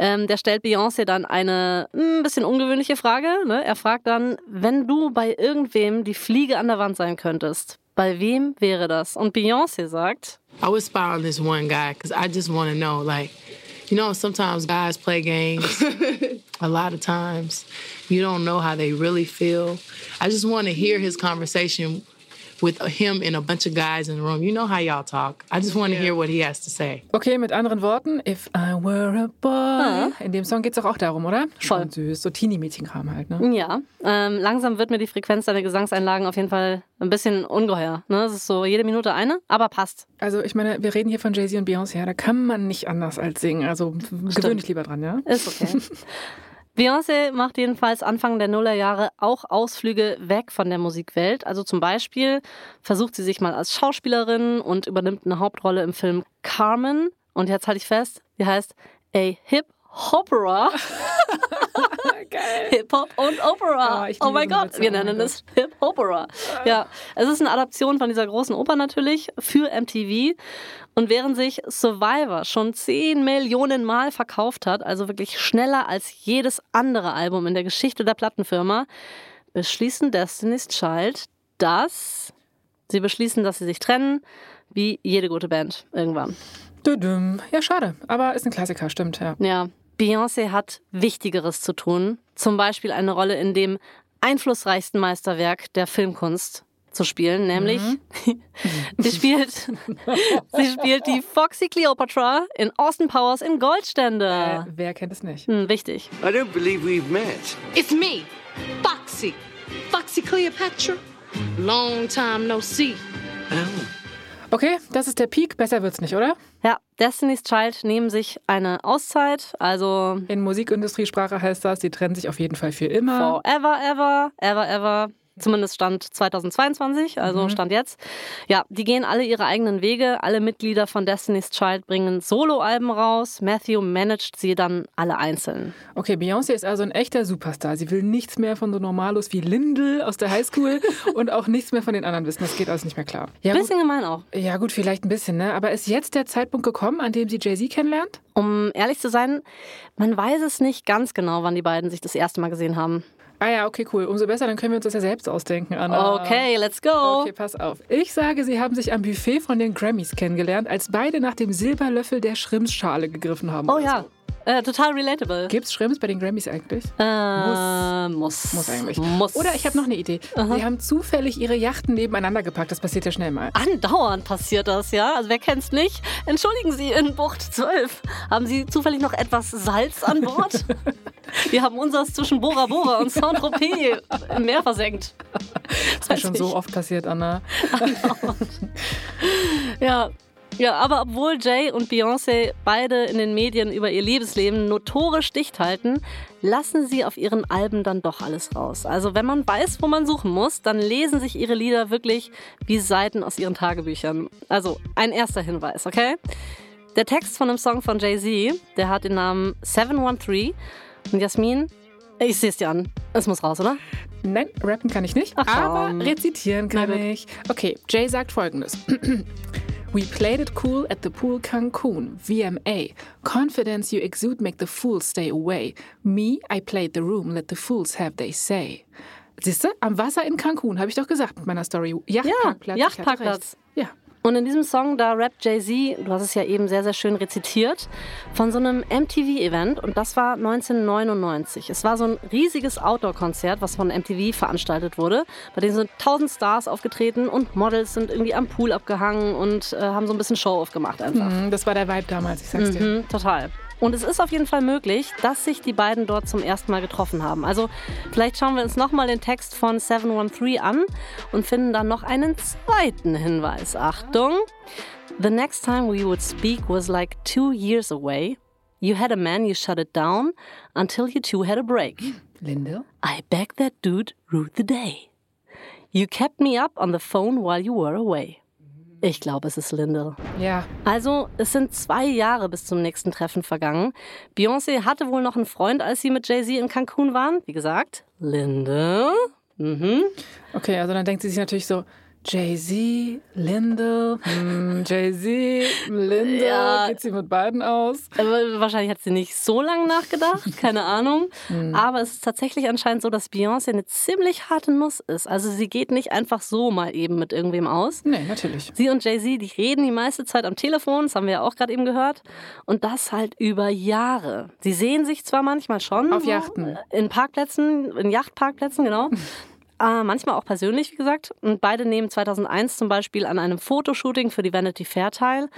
A: ähm, der stellt Beyoncé dann eine ein bisschen ungewöhnliche Frage. Ne? Er fragt dann, wenn du bei irgendwem die Fliege an der Wand sein könntest, bei wem wäre das? Und Beyoncé sagt,
E: I would spy on this one guy because I just want to know, like, you know, sometimes guys play games. a lot of times, you don't know how they really feel. I just want to hear his conversation with him and a bunch of guys in the room. You know how y'all talk. I just want to hear what he has to say.
B: Okay, mit anderen Worten, if I were a boy. In dem Song geht es doch auch darum, oder?
A: Voll.
B: Schon süß. So Teenie-Mädchenkram halt, ne?
A: ja, ähm, langsam wird mir die Frequenz deiner Gesangseinlagen auf jeden Fall ein bisschen ungeheuer. Ne? Es ist so jede Minute eine, aber passt.
B: Also, ich meine, wir reden hier von Jay-Z und Beyoncé, ja, da kann man nicht anders als singen. Also, gewöhn dich lieber dran, ja?
A: Ist okay. Beyoncé macht jedenfalls Anfang der Nullerjahre auch Ausflüge weg von der Musikwelt. Also zum Beispiel versucht sie sich mal als Schauspielerin und übernimmt eine Hauptrolle im Film Carmen. Und jetzt halte ich fest, die heißt A Hip Hopera. Hip-Hop und Opera. Oh
B: liebe
A: mein Gott, wir
B: oh
A: nennen es Hip-Opera. Ja, es ist eine Adaption von dieser großen Oper natürlich für MTV. Und während sich Survivor schon 10 Millionen Mal verkauft hat, also wirklich schneller als jedes andere Album in der Geschichte der Plattenfirma, beschließen Destiny's Child, dass sie beschließen, dass sie sich trennen, wie jede gute Band irgendwann.
B: Ja, schade. Aber ist ein Klassiker, stimmt, ja.
A: Ja, Beyoncé hat Wichtigeres zu tun. Zum Beispiel eine Rolle in dem einflussreichsten Meisterwerk der Filmkunst zu spielen, nämlich sie spielt sie spielt die Foxy Cleopatra in Austin Powers in
B: Äh,
A: Goldständer.
B: wer kennt es nicht?
A: Hm, wichtig.
G: I don't believe we've met.
E: It's me, Foxy. Foxy Cleopatra. Long time no see.
B: Okay, das ist der Peak. Besser wird's nicht, oder?
A: Ja, Destiny's Child nehmen sich eine Auszeit, also
B: In Musikindustriesprache heißt das, die trennen sich auf jeden Fall für immer.
A: forever, ever, ever, ever. Zumindest Stand 2022, also Stand jetzt. Ja, die gehen alle ihre eigenen Wege. Alle Mitglieder von Destiny's Child bringen Soloalben raus. Matthew managt sie dann alle einzeln.
B: Okay, Beyoncé ist also ein echter Superstar. Sie will nichts mehr von so Normalos wie Lindel aus der Highschool und auch nichts mehr von den anderen wissen. Das geht alles nicht mehr klar. Ja, gut,
A: Bisschen gemein auch.
B: ja gut, vielleicht ein bisschen, ne? Aber ist jetzt der Zeitpunkt gekommen, an dem sie Jay-Z kennenlernt?
A: Um ehrlich zu sein, man weiß es nicht ganz genau, wann die beiden sich das erste Mal gesehen haben.
B: Ah ja, okay, cool. Umso besser, dann können wir uns das ja selbst ausdenken, Anna.
A: Okay, let's go.
B: Okay, pass auf. Ich sage, sie haben sich am Buffet von den Grammys kennengelernt, als beide nach dem Silberlöffel der Schrimpsschale gegriffen haben.
A: Oh ja,
B: So.
A: Äh, total relatable.
B: Gibt's Schrimps bei den Grammys eigentlich?
A: Äh, muss.
B: Muss eigentlich.
A: Muss.
B: Oder ich habe noch eine Idee. Sie haben zufällig ihre Yachten nebeneinander gepackt. Das passiert ja schnell mal.
A: Andauernd passiert das, ja? Also wer kennt's nicht? Entschuldigen Sie, in Bucht 12. Haben Sie zufällig noch etwas Salz an Bord? Wir haben unseres zwischen Bora Bora und Saint-Tropez im Meer versenkt.
B: Das ist mir schon so oft passiert, Anna.
A: Ja, Ja, aber obwohl Jay und Beyoncé beide in den Medien über ihr Liebesleben notorisch dicht halten, lassen sie auf ihren Alben dann doch alles raus. Also wenn man weiß, wo man suchen muss, dann lesen sich ihre Lieder wirklich wie Seiten aus ihren Tagebüchern. Also ein erster Hinweis, okay? Der Text von einem Song von Jay-Z, der hat den Namen 713. Und Jasmin, ich sehe es dir an. Es muss raus, oder?
B: Nein, rappen kann ich nicht,
A: Ach,
B: aber rezitieren kann ich. Okay, Jay sagt folgendes. We played it cool at the pool Cancun, VMA. Confidence you exude make the fools stay away. Me, I played the room, let the fools have they say. Siehst du, am Wasser in Cancun, habe ich doch gesagt mit meiner Story. Yachtparkplatz. hatte
A: Yachtparkplatz.
B: Ja.
A: Und in diesem Song, da rappt Jay-Z, du hast es ja eben sehr, sehr schön rezitiert, von so einem MTV-Event und das war 1999. Es war so ein riesiges Outdoor-Konzert, was von MTV veranstaltet wurde. Bei dem sind tausend Stars aufgetreten und Models sind irgendwie am Pool abgehangen und äh, haben so ein bisschen Show aufgemacht einfach.
B: Mhm, Das war der Vibe damals, ich sag's dir.
A: Mhm, total. Und es ist auf jeden Fall möglich, dass sich die beiden dort zum ersten Mal getroffen haben. Also vielleicht schauen wir uns nochmal den Text von 713 an und finden dann noch einen zweiten Hinweis. Achtung! The next time we would speak was like two years away. You had a man, you shut it down until you two had a break.
B: Linde?
A: I begged that dude rue the day. You kept me up on the phone while you were away. Ich glaube, es ist Lindel.
B: Ja.
A: Also, es sind zwei Jahre bis zum nächsten Treffen vergangen. Beyoncé hatte wohl noch einen Freund, als sie mit Jay-Z in Cancun waren. Wie gesagt, Linde. Mhm.
B: Okay, also dann denkt sie sich natürlich so, Jay-Z, Linde, hm, Jay-Z, Linde,
A: Ja.
B: geht sie mit beiden aus?
A: Aber wahrscheinlich hat sie nicht so lange nachgedacht, keine Ahnung. Aber es ist tatsächlich anscheinend so, dass Beyoncé eine ziemlich harte Nuss ist. Also sie geht nicht einfach so mal eben mit irgendwem aus.
B: Nee, natürlich.
A: Sie und Jay-Z, die reden die meiste Zeit am Telefon, das haben wir ja auch gerade eben gehört. Und das halt über Jahre. Sie sehen sich zwar manchmal schon.
B: Auf Yachten.
A: In Parkplätzen, in Yachtparkplätzen, genau. Äh, manchmal auch persönlich, wie gesagt. Und beide nehmen 2001 zum Beispiel an einem Fotoshooting für die Vanity Fair teil.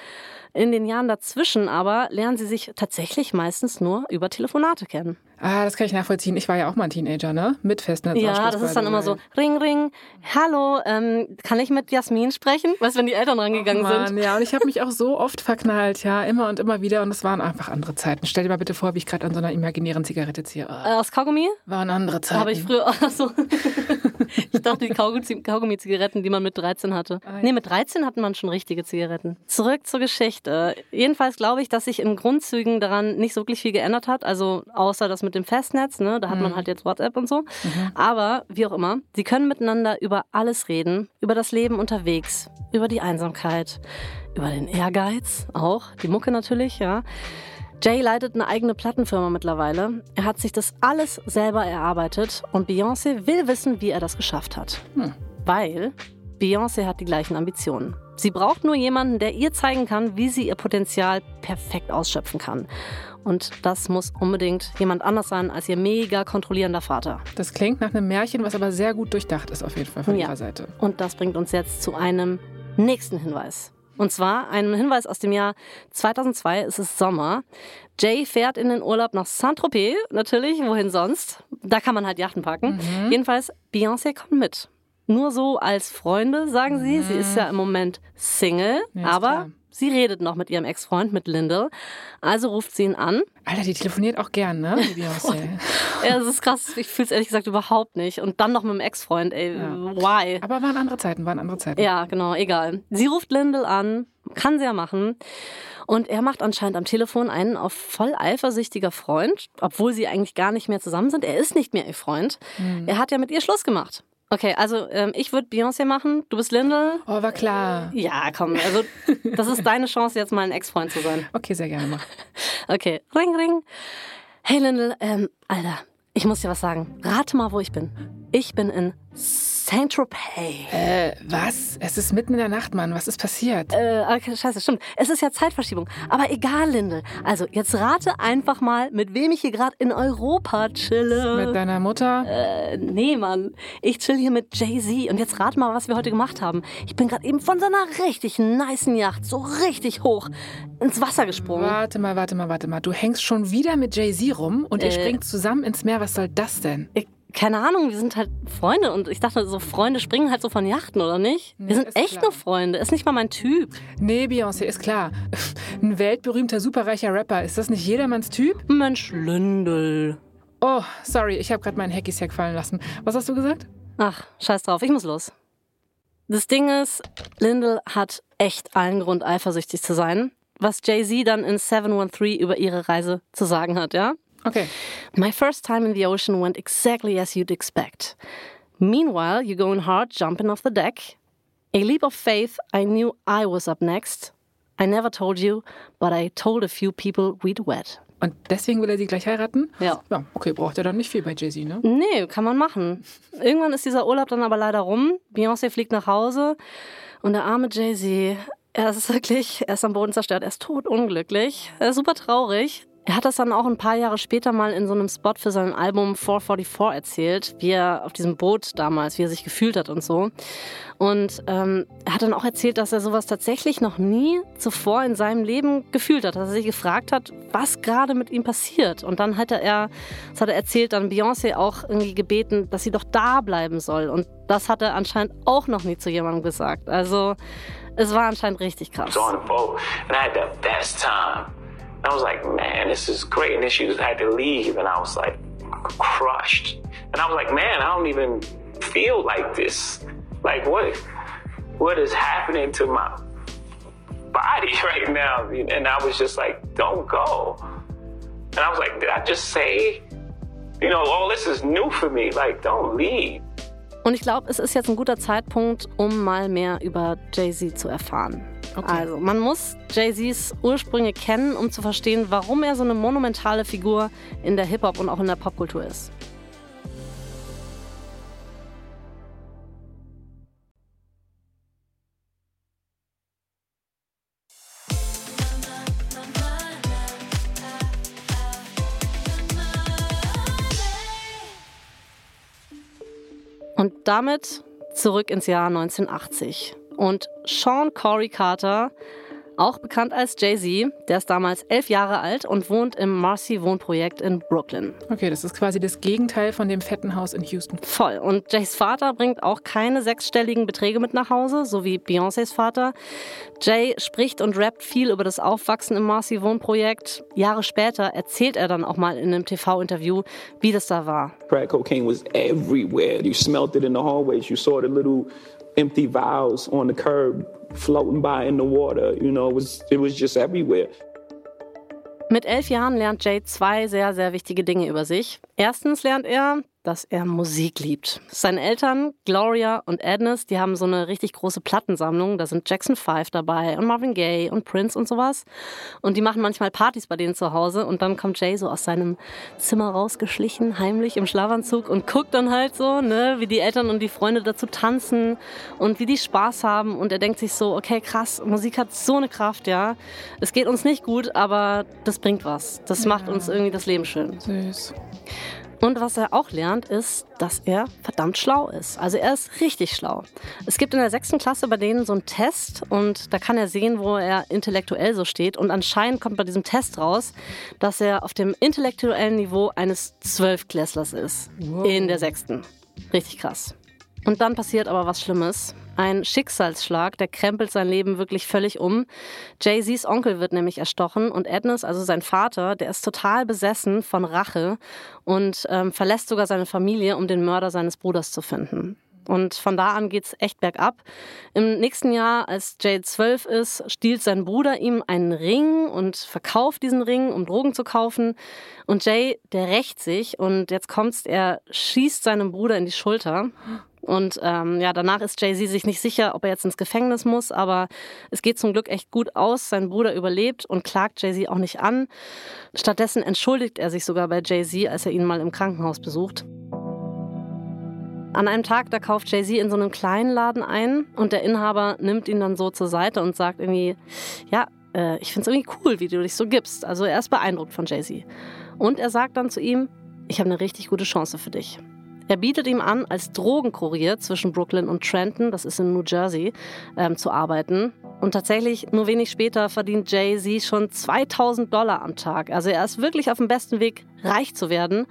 A: In den Jahren dazwischen aber lernen sie sich tatsächlich meistens nur über Telefonate kennen.
B: Ah, das kann ich nachvollziehen. Ich war ja auch mal ein Teenager, ne? Mit Festnetz.
A: Ja, das ist dann immer so, ring, ring, hallo, ähm, kann ich mit Jasmin sprechen? Weißt du, wenn die Eltern rangegangen
B: Mann,
A: sind?
B: ja, und ich habe mich auch so oft verknallt, ja, immer und immer wieder. Und es waren einfach andere Zeiten. Stell dir mal bitte vor, wie ich gerade an so einer imaginären Zigarette ziehe. Ah,
A: Äh, aus Kaugummi?
B: waren andere Zeiten.
A: Habe ich früher auch so. ich dachte, die Kaugummi- Kaugummi-Zigaretten, die man mit 13 hatte.
B: Ah, ja.
A: Nee, mit 13 hatten man schon richtige Zigaretten. Zurück zur Geschichte. Jedenfalls glaube ich, dass sich in Grundzügen daran nicht so wirklich viel geändert hat. Also außer das mit dem Festnetz, ne? da hat
B: Mhm.
A: man halt jetzt WhatsApp und so. Aber wie auch immer, sie können miteinander über alles reden. Über das Leben unterwegs, über die Einsamkeit, über den Ehrgeiz auch, die Mucke natürlich, ja. Jay leitet eine eigene Plattenfirma mittlerweile. Er hat sich das alles selber erarbeitet und Beyoncé will wissen, wie er das geschafft hat. Weil Beyoncé hat die gleichen Ambitionen. Sie braucht nur jemanden, der ihr zeigen kann, wie sie ihr Potenzial perfekt ausschöpfen kann. Und das muss unbedingt jemand anders sein als ihr mega kontrollierender Vater.
B: Das klingt nach einem Märchen, was aber sehr gut durchdacht ist, auf jeden Fall von
A: Ja.
B: ihrer Seite.
A: Und das bringt uns jetzt zu einem nächsten Hinweis. Und zwar einem Hinweis aus dem Jahr 2002. Es ist Sommer. Jay fährt in den Urlaub nach Saint-Tropez, natürlich, wohin sonst. Da kann man halt Yachten parken. Jedenfalls, Beyoncé kommt mit. Nur so als Freunde, sagen sie. Sie ist ja im Moment Single,
B: Ja,
A: aber
B: klar.
A: sie redet noch mit ihrem Ex-Freund, mit Lyndall. Also ruft sie ihn an.
B: Alter, die telefoniert auch gern, ne? Die Beyoncé.
A: Ja, das ist krass. Ich fühle es ehrlich gesagt überhaupt nicht. Und dann noch mit dem Ex-Freund, ey. Why?
B: aber waren andere Zeiten, waren andere Zeiten.
A: Ja, genau, egal. Sie ruft Lyndall an, kann sie ja machen. Und er macht anscheinend am Telefon einen auf voll eifersüchtiger Freund, obwohl sie eigentlich gar nicht mehr zusammen sind. Er ist nicht mehr ihr Freund. Er hat ja mit ihr Schluss gemacht. Okay, also ähm, ich würde Beyoncé machen, du bist Lyndall.
B: Oh, war klar.
A: Ja, komm, also das ist deine Chance, jetzt mal ein Ex-Freund zu sein.
B: Okay, sehr gerne mach.
A: Okay, ring, ring. Hey Lyndall, ähm, Alter, ich muss dir was sagen. Rate mal, wo ich bin. Ich bin in Saint-Tropez.
B: Äh, was? Es ist mitten in der Nacht, Mann. Was ist passiert?
A: Äh, okay, scheiße, stimmt. Es ist ja Zeitverschiebung. Aber egal, Lindel. Also, jetzt rate einfach mal, mit wem ich hier gerade in Europa chille.
B: Mit deiner Mutter?
A: äh, nee, Mann. Ich chill hier mit Jay-Z. Und jetzt rate mal, was wir heute gemacht haben. Ich bin gerade eben von so einer richtig nicen Yacht so richtig hoch ins Wasser gesprungen.
B: Warte mal, warte mal, warte mal. Du hängst schon wieder mit Jay-Z rum und ihr
A: Äh.
B: springt zusammen ins Meer. Was soll das denn?
A: Ich, keine Ahnung, wir sind halt Freunde und ich dachte, so Freunde springen halt so von Yachten, oder nicht?
B: Nee,
A: wir sind echt
B: klar.
A: nur Freunde. Ist nicht mal mein Typ.
B: Nee, Beyoncé, ist klar. Ein weltberühmter, superreicher Rapper. Ist das nicht jedermanns Typ?
A: Mensch, Lündel.
B: Oh, sorry, ich habe gerade meinen Hacky-Sack fallen lassen. Was hast du gesagt?
A: Ach, scheiß drauf, ich muss los. Das Ding ist, Lindel hat echt allen Grund, eifersüchtig zu sein, was Jay-Z dann in 713 über ihre Reise zu sagen hat, ja?
B: Okay.
A: My first time in the ocean went exactly as you'd expect. Meanwhile, you're going hard, jumping off the deck. A leap of faith, I knew I was up next. I never told you, but I told a few people we'd wed.
B: Und deswegen will er sie gleich heiraten?
A: Ja.
B: Ja, okay, braucht er dann nicht viel bei Jay-Z, ne?
A: Nee, kann man machen. Irgendwann ist dieser Urlaub dann aber leider rum. Beyoncé fliegt nach Hause und der arme Jay-Z, er ist wirklich, er ist am Boden zerstört, er ist totunglücklich, er ist super traurig. Er hat das dann auch ein paar Jahre später mal in so einem Spot für sein Album 444 erzählt, wie er auf diesem Boot damals, wie er sich gefühlt hat und so. Und ähm, er hat dann auch erzählt, dass er sowas tatsächlich noch nie zuvor in seinem Leben gefühlt hat, dass er sich gefragt hat, was gerade mit ihm passiert. Und dann hat er, das hat er erzählt, dann Beyoncé auch irgendwie gebeten, dass sie doch da bleiben soll. Und das hat er anscheinend auch noch nie zu jemandem gesagt. Also es war anscheinend richtig krass.
H: time. I was like, man, this is great. And then she just had to leave, and I was like crushed. And I was like, man, I don't even feel like this. Like, what, what is happening to my body right now? And I was just like, don't go. And I was like, did I just say, you know, all this is new for me. Like, don't leave.
A: Und ich glaube, es ist jetzt ein guter Zeitpunkt, um mal mehr über Jay-Z zu erfahren. Also, man muss Jay-Z's Ursprünge kennen, um zu verstehen, warum er so eine monumentale Figur in der Hip-Hop und auch in der Popkultur ist. Und damit zurück ins Jahr 1980. Und Sean Corey Carter, auch bekannt als Jay-Z, der ist damals elf Jahre alt und wohnt im Marcy Wohnprojekt in Brooklyn.
B: Okay, das ist quasi das Gegenteil von dem fetten Haus in Houston.
A: Voll. Und Jays Vater bringt auch keine sechsstelligen Beträge mit nach Hause, so wie Beyoncés Vater. Jay spricht und rappt viel über das Aufwachsen im Marcy Wohnprojekt. Jahre später erzählt er dann auch mal in einem TV-Interview, wie das da war.
I: Crack cocaine was everywhere. You smelt it in the hallways. You saw the little empty vials on the curb floating by in the water. You know, it was it was just everywhere.
A: Mit elf Jahren lernt Jay zwei sehr, sehr wichtige Dinge über sich. Erstens lernt er, dass er Musik liebt. Seine Eltern, Gloria und Agnes, die haben so eine richtig große Plattensammlung. Da sind Jackson 5 dabei und Marvin Gaye und Prince und sowas. Und die machen manchmal Partys bei denen zu Hause. Und dann kommt Jay so aus seinem Zimmer rausgeschlichen, heimlich im Schlafanzug und guckt dann halt so, ne, wie die Eltern und die Freunde dazu tanzen und wie die Spaß haben. Und er denkt sich so, okay, krass, Musik hat so eine Kraft, ja. Es geht uns nicht gut, aber das bringt was. Das macht uns irgendwie das Leben schön.
B: Süß.
A: Und was er auch lernt, ist, dass er verdammt schlau ist. Also er ist richtig schlau. Es gibt in der sechsten Klasse bei denen so einen Test und da kann er sehen, wo er intellektuell so steht. Und anscheinend kommt bei diesem Test raus, dass er auf dem intellektuellen Niveau eines Zwölfklässlers ist. In der sechsten. Richtig krass. Und dann passiert aber was Schlimmes. Ein Schicksalsschlag, der krempelt sein Leben wirklich völlig um. Jay-Z's Onkel wird nämlich erstochen und Agnes, also sein Vater, der ist total besessen von Rache und ähm, verlässt sogar seine Familie, um den Mörder seines Bruders zu finden. Und von da an geht's echt bergab. Im nächsten Jahr, als Jay zwölf ist, stiehlt sein Bruder ihm einen Ring und verkauft diesen Ring, um Drogen zu kaufen. Und Jay, der rächt sich und jetzt kommt's, er schießt seinem Bruder in die Schulter. Und ähm, ja, danach ist Jay-Z sich nicht sicher, ob er jetzt ins Gefängnis muss, aber es geht zum Glück echt gut aus. Sein Bruder überlebt und klagt Jay-Z auch nicht an. Stattdessen entschuldigt er sich sogar bei Jay-Z, als er ihn mal im Krankenhaus besucht. An einem Tag, da kauft Jay-Z in so einem kleinen Laden ein und der Inhaber nimmt ihn dann so zur Seite und sagt irgendwie, ja, äh, ich finde es irgendwie cool, wie du dich so gibst. Also er ist beeindruckt von Jay-Z. Und er sagt dann zu ihm, ich habe eine richtig gute Chance für dich. Er bietet ihm an, als Drogenkurier zwischen Brooklyn und Trenton, das ist in New Jersey, ähm, zu arbeiten. Und tatsächlich, nur wenig später verdient Jay-Z schon 2000 Dollar am Tag. Also er ist wirklich auf dem besten Weg, reich zu werden.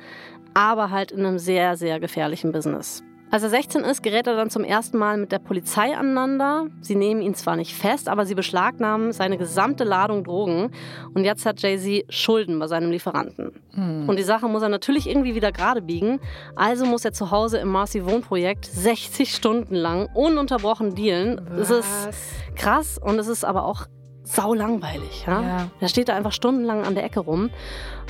A: aber halt in einem sehr, sehr gefährlichen Business. Als er 16 ist, gerät er dann zum ersten Mal mit der Polizei aneinander. Sie nehmen ihn zwar nicht fest, aber sie beschlagnahmen seine gesamte Ladung Drogen. Und jetzt hat Jay-Z Schulden bei seinem Lieferanten.
B: Hm.
A: Und die Sache muss er natürlich irgendwie wieder gerade biegen. Also muss er zu Hause im Marcy Wohnprojekt 60 Stunden lang ununterbrochen dealen. Das ist krass und es ist aber auch sau langweilig. Ja?
B: Ja.
A: Er steht da einfach stundenlang an der Ecke rum.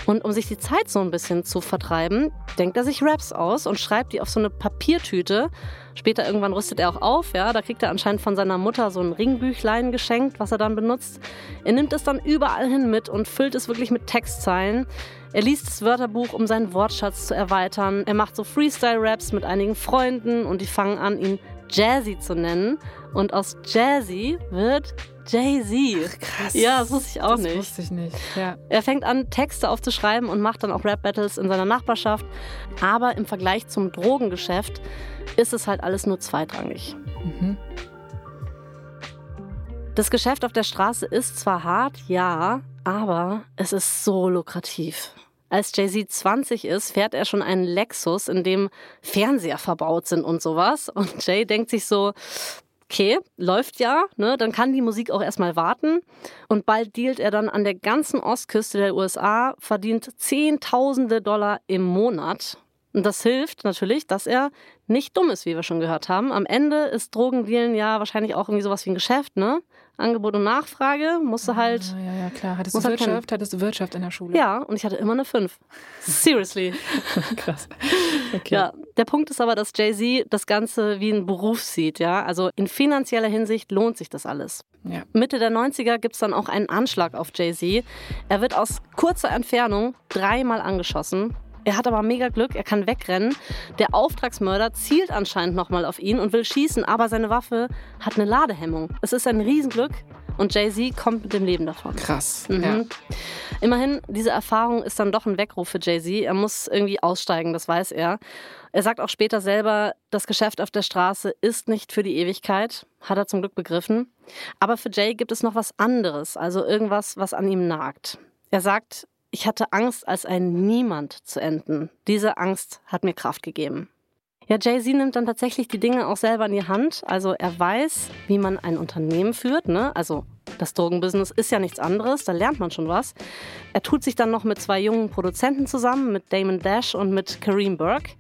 A: Und um sich die Zeit so ein bisschen zu vertreiben, denkt er sich Raps aus und schreibt die auf so eine Papiertüte. Später irgendwann rüstet er auch auf, ja. Da kriegt er anscheinend von seiner Mutter so ein Ringbüchlein geschenkt, was er dann benutzt. Er nimmt es dann überall hin mit und füllt es wirklich mit Textzeilen. Er liest das Wörterbuch, um seinen Wortschatz zu erweitern. Er macht so Freestyle-Raps mit einigen Freunden und die fangen an, ihn Jazzy zu nennen. Und aus Jazzy wird Jay-Z.
B: Krass.
A: Ja, das wusste ich auch
B: das
A: nicht.
B: wusste ich nicht. Ja.
A: Er fängt an, Texte aufzuschreiben und macht dann auch Rap-Battles in seiner Nachbarschaft. Aber im Vergleich zum Drogengeschäft ist es halt alles nur zweitrangig.
B: Mhm.
A: Das Geschäft auf der Straße ist zwar hart, ja, aber es ist so lukrativ. Als Jay-Z 20 ist, fährt er schon einen Lexus, in dem Fernseher verbaut sind und sowas. Und Jay denkt sich so, okay, läuft ja, ne? dann kann die Musik auch erstmal warten. Und bald dealt er dann an der ganzen Ostküste der USA, verdient Zehntausende Dollar im Monat. Und das hilft natürlich, dass er nicht dumm ist, wie wir schon gehört haben. Am Ende ist Drogendealen ja wahrscheinlich auch irgendwie sowas wie ein Geschäft, ne? Angebot und Nachfrage, musst du halt.
B: Ah, ja, ja, klar. Hattest du
A: halt können.
B: Wirtschaft? Hattest du Wirtschaft in der Schule?
A: Ja, und ich hatte immer eine 5. Seriously.
B: Krass. Okay.
A: Ja, der Punkt ist aber, dass Jay-Z das Ganze wie einen Beruf sieht, ja. Also in finanzieller Hinsicht lohnt sich das alles.
B: Ja.
A: Mitte der 90er gibt es dann auch einen Anschlag auf Jay-Z. Er wird aus kurzer Entfernung dreimal angeschossen. Er hat aber mega Glück, er kann wegrennen. Der Auftragsmörder zielt anscheinend nochmal auf ihn und will schießen, aber seine Waffe hat eine Ladehemmung. Es ist ein Riesenglück und Jay-Z kommt mit dem Leben davon.
B: Krass.
A: Mhm.
B: Ja.
A: Immerhin, diese Erfahrung ist dann doch ein Weckruf für Jay-Z. Er muss irgendwie aussteigen, das weiß er. Er sagt auch später selber, das Geschäft auf der Straße ist nicht für die Ewigkeit, hat er zum Glück begriffen. Aber für Jay gibt es noch was anderes, also irgendwas, was an ihm nagt. Er sagt, ich hatte Angst, als ein Niemand zu enden. Diese Angst hat mir Kraft gegeben. Ja, Jay-Z nimmt dann tatsächlich die Dinge auch selber in die Hand. Also er weiß, wie man ein Unternehmen führt. Ne? Also das Drogenbusiness ist ja nichts anderes, da lernt man schon was. Er tut sich dann noch mit zwei jungen Produzenten zusammen, mit Damon Dash und mit Kareem Burke.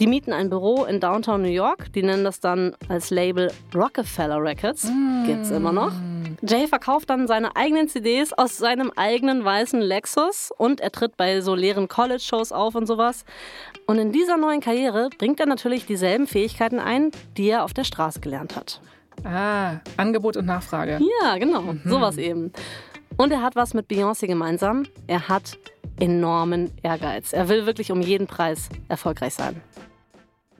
A: Die mieten ein Büro in Downtown New York. Die nennen das dann als Label Rockefeller Records. Gibt's immer noch. Jay verkauft dann seine eigenen CDs aus seinem eigenen weißen Lexus und er tritt bei so leeren College-Shows auf und sowas. Und in dieser neuen Karriere bringt er natürlich dieselben Fähigkeiten ein, die er auf der Straße gelernt hat.
B: Ah, Angebot und Nachfrage.
A: Ja, genau, sowas eben. Und er hat was mit Beyoncé gemeinsam. Er hat enormen Ehrgeiz. Er will wirklich um jeden Preis erfolgreich sein.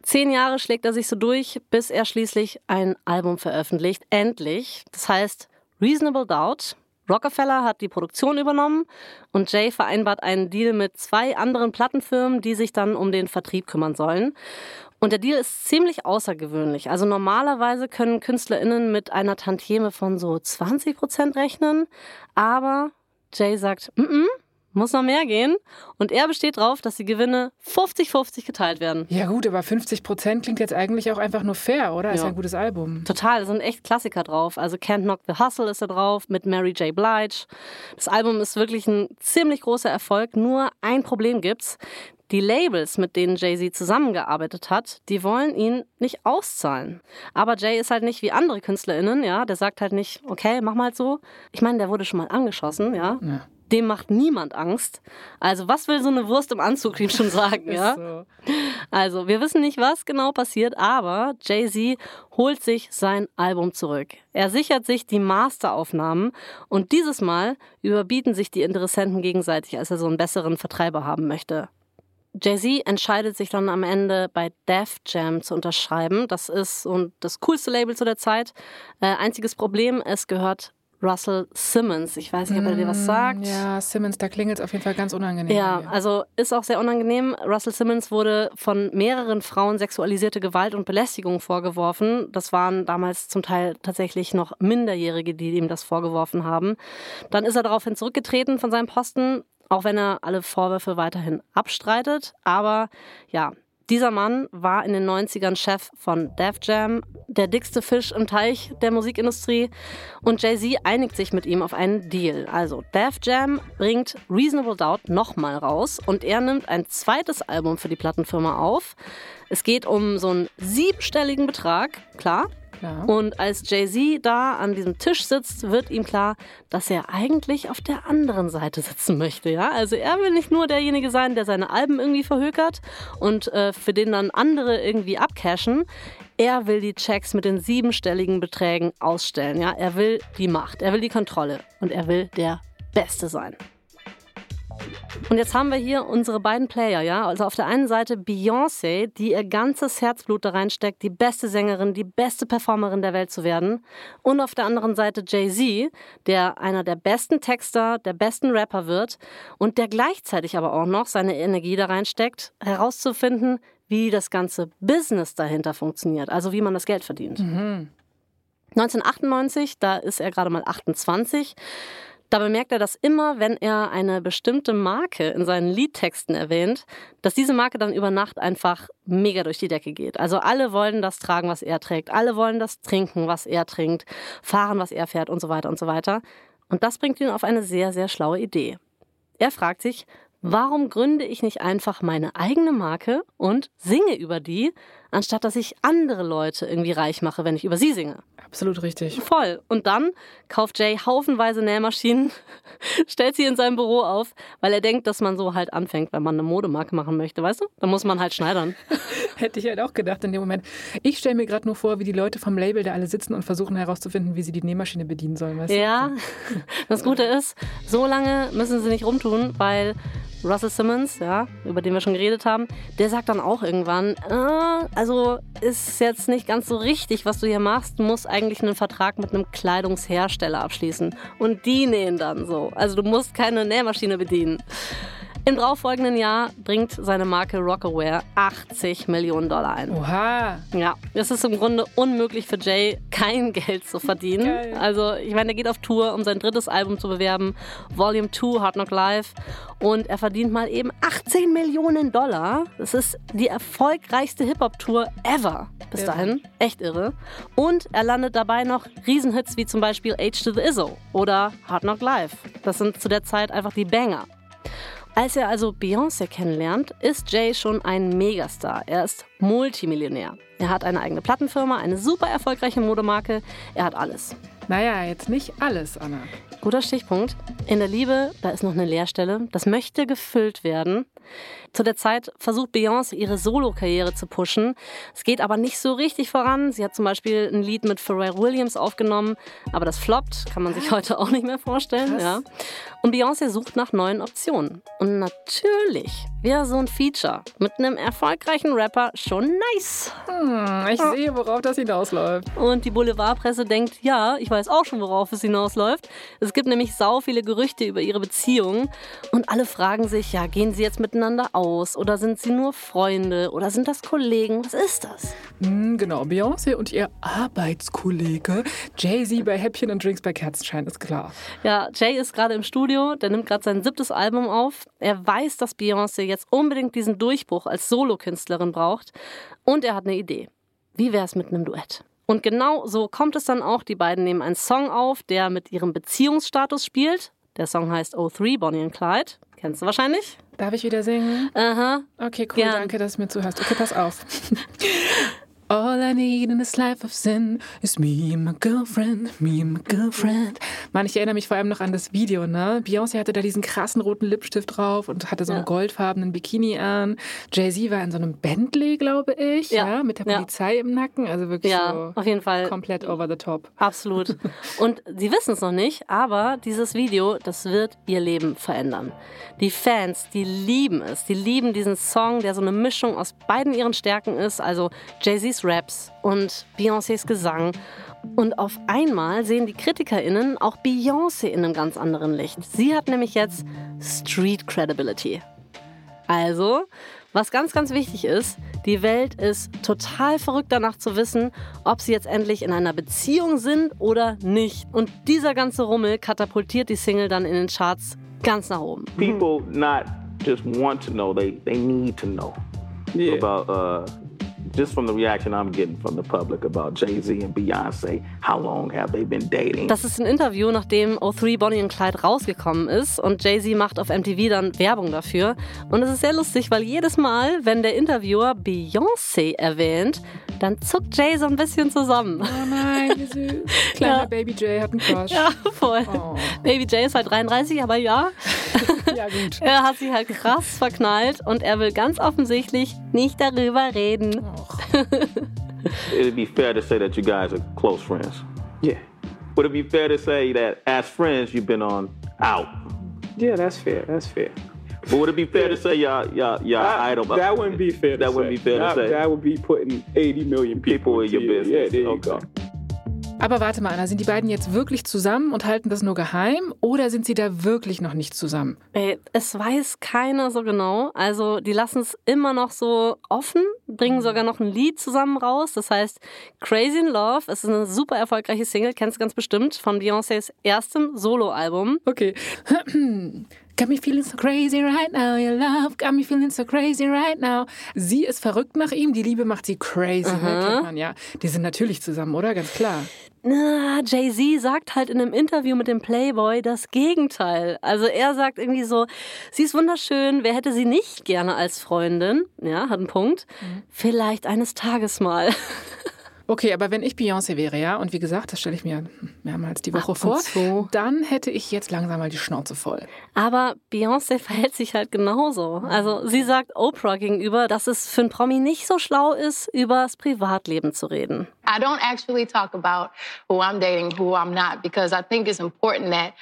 A: Zehn Jahre schlägt er sich so durch, bis er schließlich ein Album veröffentlicht. Endlich. Das heißt Reasonable Doubt. Rockefeller hat die Produktion übernommen und Jay vereinbart einen Deal mit zwei anderen Plattenfirmen, die sich dann um den Vertrieb kümmern sollen. Und der Deal ist ziemlich außergewöhnlich. Also normalerweise können KünstlerInnen mit einer Tantieme von so 20 Prozent rechnen. Aber Jay sagt, mm -mm, muss noch mehr gehen. Und er besteht darauf, dass die Gewinne 50-50 geteilt werden.
B: Ja gut, aber 50 Prozent klingt jetzt eigentlich auch einfach nur fair, oder? Ist
A: Ja.
B: ja ein gutes Album.
A: Total, da sind echt Klassiker drauf. Also Can't Knock the Hustle ist da drauf mit Mary J. Blige. Das Album ist wirklich ein ziemlich großer Erfolg. Nur ein Problem gibt's. Die Labels, mit denen Jay-Z zusammengearbeitet hat, die wollen ihn nicht auszahlen. Aber Jay ist halt nicht wie andere KünstlerInnen, ja. Der sagt halt nicht, okay, mach mal so. Ich meine, der wurde schon mal angeschossen, ja.
B: Ja.
A: Dem macht niemand Angst. Also, was will so eine Wurst im Anzug ihm schon sagen, ja?
B: So.
A: Also, wir wissen nicht, was genau passiert, aber Jay-Z holt sich sein Album zurück. Er sichert sich die Masteraufnahmen und dieses Mal überbieten sich die Interessenten gegenseitig, als er so einen besseren Vertreiber haben möchte. Jay-Z entscheidet sich dann am Ende bei Def Jam zu unterschreiben. Das ist so das coolste Label zu der Zeit. Äh, einziges Problem, es gehört Russell Simmons. Ich weiß nicht, ob er dir was sagt.
B: Mm, Ja, Simmons, da klingelt es auf jeden Fall ganz unangenehm.
A: Ja, also ist auch sehr unangenehm. Russell Simmons wurde von mehreren Frauen sexualisierte Gewalt und Belästigung vorgeworfen. Das waren damals zum Teil tatsächlich noch Minderjährige, die ihm das vorgeworfen haben. Dann ist er daraufhin zurückgetreten von seinem Posten. auch wenn er alle Vorwürfe weiterhin abstreitet. Aber ja, dieser Mann war in den 90ern Chef von Def Jam, der dickste Fisch im Teich der Musikindustrie. Und Jay-Z einigt sich mit ihm auf einen Deal. Also Def Jam bringt Reasonable Doubt nochmal raus und er nimmt ein zweites Album für die Plattenfirma auf. Es geht um so einen siebenstelligen Betrag, klar.
B: Klar.
A: Und als Jay-Z da an diesem Tisch sitzt, wird ihm klar, dass er eigentlich auf der anderen Seite sitzen möchte. Ja? Also er will nicht nur derjenige sein, der seine Alben irgendwie verhökert und äh, für den dann andere irgendwie abcashen. Er will die Checks mit den siebenstelligen Beträgen ausstellen. Ja? Er will die Macht, er will die Kontrolle und er will der Beste sein. Und jetzt haben wir hier unsere beiden Player, ja. Also auf der einen Seite Beyoncé, die ihr ganzes Herzblut da reinsteckt, die beste Sängerin, die beste Performerin der Welt zu werden. Und auf der anderen Seite Jay-Z, der einer der besten Texter, der besten Rapper wird und der gleichzeitig aber auch noch seine Energie da reinsteckt, herauszufinden, wie das ganze Business dahinter funktioniert, also wie man das Geld verdient. 1998, da ist er gerade mal 28. Da bemerkt er, dass immer, wenn er eine bestimmte Marke in seinen Liedtexten erwähnt, dass diese Marke dann über Nacht einfach mega durch die Decke geht. Also alle wollen das tragen, was er trägt. Alle wollen das trinken, was er trinkt, fahren, was er fährt und so weiter und so weiter. Und das bringt ihn auf eine sehr, sehr schlaue Idee. Er fragt sich, warum gründe ich nicht einfach meine eigene Marke und singe über die, anstatt dass ich andere Leute irgendwie reich mache, wenn ich über sie singe?
B: Absolut richtig.
A: Voll. Und dann kauft Jay haufenweise Nähmaschinen, stellt sie in seinem Büro auf, weil er denkt, dass man so halt anfängt, wenn man eine Modemarke machen möchte, weißt du? Dann muss man halt schneidern.
B: Hätte ich halt auch gedacht in dem Moment. Ich stelle mir gerade nur vor, wie die Leute vom Label da alle sitzen und versuchen herauszufinden, wie sie die Nähmaschine bedienen sollen. Weißt du?
A: Ja, das Gute ist, so lange müssen sie nicht rumtun, weil Russell Simmons, ja, über den wir schon geredet haben, der sagt dann auch irgendwann, äh, also ist jetzt nicht ganz so richtig, was du hier machst. Du musst eigentlich einen Vertrag mit einem Kleidungshersteller abschließen. Und die nähen dann so. Also du musst keine Nähmaschine bedienen. Im darauffolgenden Jahr bringt seine Marke Rockaware 80 Millionen Dollar ein.
B: Oha.
A: Ja, es ist im Grunde unmöglich für Jay, kein Geld zu verdienen.
B: Geil.
A: Also, ich meine, er geht auf Tour, um sein drittes Album zu bewerben, Volume 2, Hard Knock Live. Und er verdient mal eben 18 Millionen Dollar. Das ist die erfolgreichste Hip-Hop-Tour ever. Bis
B: Irre.
A: dahin. Echt irre. Und er landet dabei noch Riesenhits wie zum Beispiel H to the Izzo oder Hard Knock Live. Das sind zu der Zeit einfach die Banger. Als er also Beyoncé kennenlernt, ist Jay schon ein Megastar. Er ist Multimillionär. Er hat eine eigene Plattenfirma, eine super erfolgreiche Modemarke. Er hat alles.
B: Naja, jetzt nicht alles, Anna.
A: Guter Stichpunkt. In der Liebe, da ist noch eine Leerstelle. Das möchte gefüllt werden. Zu der Zeit versucht Beyoncé ihre Solo-Karriere zu pushen. Es geht aber nicht so richtig voran. Sie hat zum Beispiel ein Lied mit Pharrell Williams aufgenommen, aber das floppt, kann man sich heute auch nicht mehr vorstellen.
B: Krass.
A: Ja. Und Beyoncé sucht nach neuen Optionen. Und natürlich wäre so ein Feature mit einem erfolgreichen Rapper schon nice.
B: Hm, ich sehe, worauf das hinausläuft.
A: Und die Boulevardpresse denkt, ja, ich weiß auch schon, worauf es hinausläuft. Es gibt nämlich sau viele Gerüchte über ihre Beziehung. Und alle fragen sich, ja, gehen sie jetzt miteinander aus? Oder sind sie nur Freunde? Oder sind das Kollegen? Was ist das?
B: Hm, genau, Beyoncé und ihr Arbeitskollege Jay-Z bei Häppchen und Drinks bei Kerzenschein, ist klar.
A: Ja, Jay ist gerade im Studio, der nimmt gerade sein siebtes Album auf. Er weiß, dass Beyoncé jetzt unbedingt diesen Durchbruch als Solokünstlerin braucht. Und er hat eine Idee. Wie wäre es mit einem Duett? Und genau so kommt es dann auch. Die beiden nehmen einen Song auf, der mit ihrem Beziehungsstatus spielt. Der Song heißt O3, Bonnie and Clyde. Kennst du wahrscheinlich?
B: Darf ich wieder singen?
A: Aha.
B: Okay, cool,
A: Gern.
B: danke, dass du mir zuhörst. Okay, pass auf. All I need in this life of sin is me and my girlfriend, me and my girlfriend. Mann, ich erinnere mich vor allem noch an das Video, ne? Beyoncé hatte da diesen krassen roten Lipstift drauf und hatte so einen
A: Ja.
B: goldfarbenen Bikini an. Jay-Z war in so einem Bentley, glaube ich, ja,
A: Ja.
B: mit der
A: Ja.
B: Polizei im Nacken. Also wirklich
A: Ja,
B: so
A: auf jeden Fall.
B: komplett over the top.
A: Absolut. Und sie wissen es noch nicht, aber dieses Video, das wird ihr Leben verändern. Die Fans, die lieben es. Die lieben diesen Song, der so eine Mischung aus beiden ihren Stärken ist, also Jay-Z's Raps und Beyoncés Gesang. Und auf einmal sehen die KritikerInnen auch Beyoncé in einem ganz anderen Licht. Sie hat nämlich jetzt Street Credibility. Also, was ganz, ganz wichtig ist, die Welt ist total verrückt danach zu wissen, ob sie jetzt endlich in einer Beziehung sind oder nicht. Und dieser ganze Rummel katapultiert die Single dann in den Charts ganz nach oben.
I: People not just want to know, they, they need to know about uh, just from the reaction I'm getting from the public about Jay-Z and Beyonce. How long have they been dating?
A: Das ist ein Interview, nachdem O3 Bonnie und Clyde rausgekommen ist und Jay-Z macht auf MTV dann Werbung dafür. Und es ist sehr lustig, weil jedes Mal, wenn der Interviewer Beyoncé erwähnt, dann zuckt Jay so ein bisschen zusammen.
B: Oh nein, wie süß. Kleiner
A: Ja.
B: Baby Jay hat einen Crush.
A: Ja, voll.
B: Oh.
A: Baby Jay ist halt 33, aber ja,
B: Ja, gut.
A: er hat sich halt krass verknallt und er will ganz offensichtlich nicht darüber reden.
I: It'd be fair to say that you guys are close friends.
G: Yeah.
I: Would it be fair to say that as friends you've been on out?
G: Yeah, that's fair. That's fair.
I: But would it be fair to say y'all y'all y'all
G: That,
I: idol?
G: that wouldn't be fair.
I: That
G: to
I: wouldn't
G: say.
I: be fair to
G: that,
I: say.
G: That would be putting 80 million people,
I: People in your
G: you.
I: business.
G: Yeah, there you
I: Okay.
G: go.
B: Aber warte mal, Anna, sind die beiden jetzt wirklich zusammen und halten das nur geheim oder sind sie da wirklich noch nicht zusammen?
A: Ey, es weiß keiner so genau. Also die lassen es immer noch so offen, bringen sogar noch ein Lied zusammen raus. Das heißt Crazy in Love. Es ist eine super erfolgreiche Single, kennst du ganz bestimmt, von Beyoncés erstem Soloalbum.
B: Okay. Got me feeling so crazy right now, your love got me feeling so crazy right now. Sie ist verrückt nach ihm, die Liebe macht sie crazy, ne? Kennt man ja. Die sind natürlich zusammen, oder? Ganz klar.
A: Na, Jay-Z sagt halt in einem Interview mit dem Playboy das Gegenteil. Also er sagt irgendwie so, sie ist wunderschön, wer hätte sie nicht gerne als Freundin? Ja, hat einen Punkt. Vielleicht eines Tages mal.
B: Okay, aber wenn ich Beyoncé wäre, ja, und wie gesagt, das stelle ich mir mehrmals die Woche
A: und
B: vor,
A: zu.
B: dann hätte ich jetzt langsam mal die Schnauze voll.
A: Aber Beyoncé verhält sich halt genauso. Also sie sagt Oprah gegenüber, dass es für einen Promi nicht so schlau ist, übers Privatleben zu reden.
E: I don't actually talk about who I'm dating, who I'm not, because I think it's important that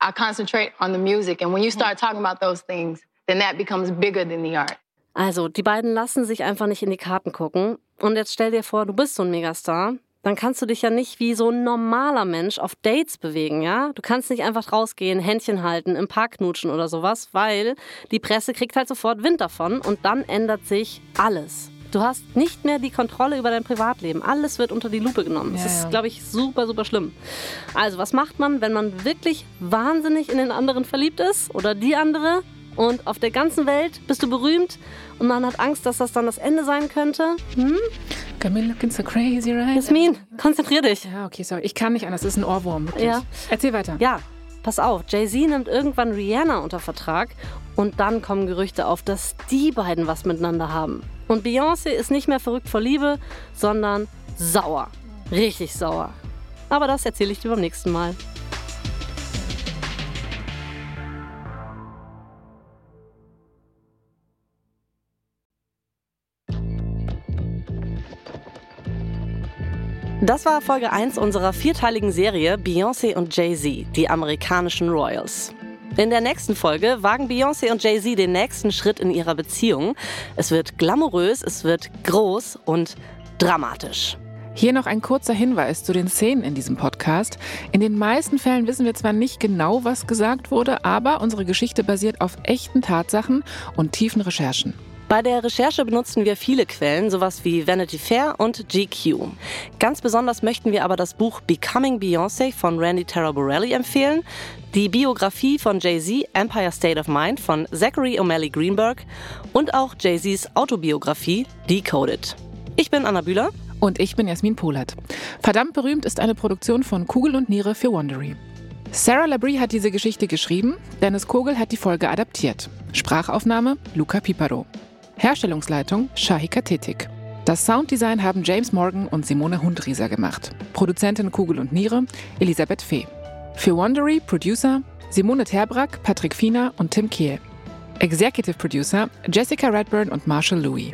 E: I concentrate on the music. And when you start talking about those things, then that becomes bigger than the art.
A: Also, die beiden lassen sich einfach nicht in die Karten gucken. Und jetzt stell dir vor, du bist so ein Megastar. Dann kannst du dich ja nicht wie so ein normaler Mensch auf Dates bewegen, ja? Du kannst nicht einfach rausgehen, Händchen halten, im Park knutschen oder sowas, weil die Presse kriegt halt sofort Wind davon und dann ändert sich alles. Du hast nicht mehr die Kontrolle über dein Privatleben. Alles wird unter die Lupe genommen. Das
B: Ja,
A: ist,
B: ja.
A: glaube ich, super, super schlimm. Also, was macht man, wenn man wirklich wahnsinnig in den anderen verliebt ist oder die andere? Und auf der ganzen Welt bist du berühmt und man hat Angst, dass das dann das Ende sein könnte. Hm?
B: Got me looking so crazy right
A: Jasmin, konzentrier dich.
B: Ja, okay, sorry. Ich kann nicht anders. Das ist ein Ohrwurm. Wirklich.
A: Ja.
B: Erzähl weiter.
A: Ja, pass auf. Jay-Z nimmt irgendwann Rihanna unter Vertrag und dann kommen Gerüchte auf, dass die beiden was miteinander haben. Und Beyoncé ist nicht mehr verrückt vor Liebe, sondern sauer. Richtig sauer. Aber das erzähle ich dir beim nächsten Mal. Das war Folge 1 unserer vierteiligen Serie Beyoncé und Jay-Z, die amerikanischen Royals. In der nächsten Folge wagen Beyoncé und Jay-Z den nächsten Schritt in ihrer Beziehung. Es wird glamourös, es wird groß und dramatisch.
B: Hier noch ein kurzer Hinweis zu den Szenen in diesem Podcast. In den meisten Fällen wissen wir zwar nicht genau, was gesagt wurde, aber unsere Geschichte basiert auf echten Tatsachen und tiefen Recherchen.
A: Bei der Recherche benutzen wir viele Quellen, sowas wie Vanity Fair und GQ. Ganz besonders möchten wir aber das Buch Becoming Beyoncé von Randy Taraborelli empfehlen, die Biografie von Jay-Z Empire State of Mind von Zachary O'Malley Greenberg und auch Jay-Z's Autobiografie Decoded. Ich bin Anna Bühler.
B: Und ich bin Jasmin Polat. Verdammt berühmt ist eine Produktion von Kugel und Niere für Wondery. Sarah Labrie hat diese Geschichte geschrieben, Dennis Kogel hat die Folge adaptiert. Sprachaufnahme Luca Piparo. Herstellungsleitung Shahika Tetik. Das Sounddesign haben James Morgan und Simone Hundrieser gemacht. Produzentin Kugel und Niere Elisabeth Fee. Für Wondery Producer Simone Terbrack, Patrick Fiener und Tim Kehl. Executive Producer Jessica Redburn und Marshall Louis.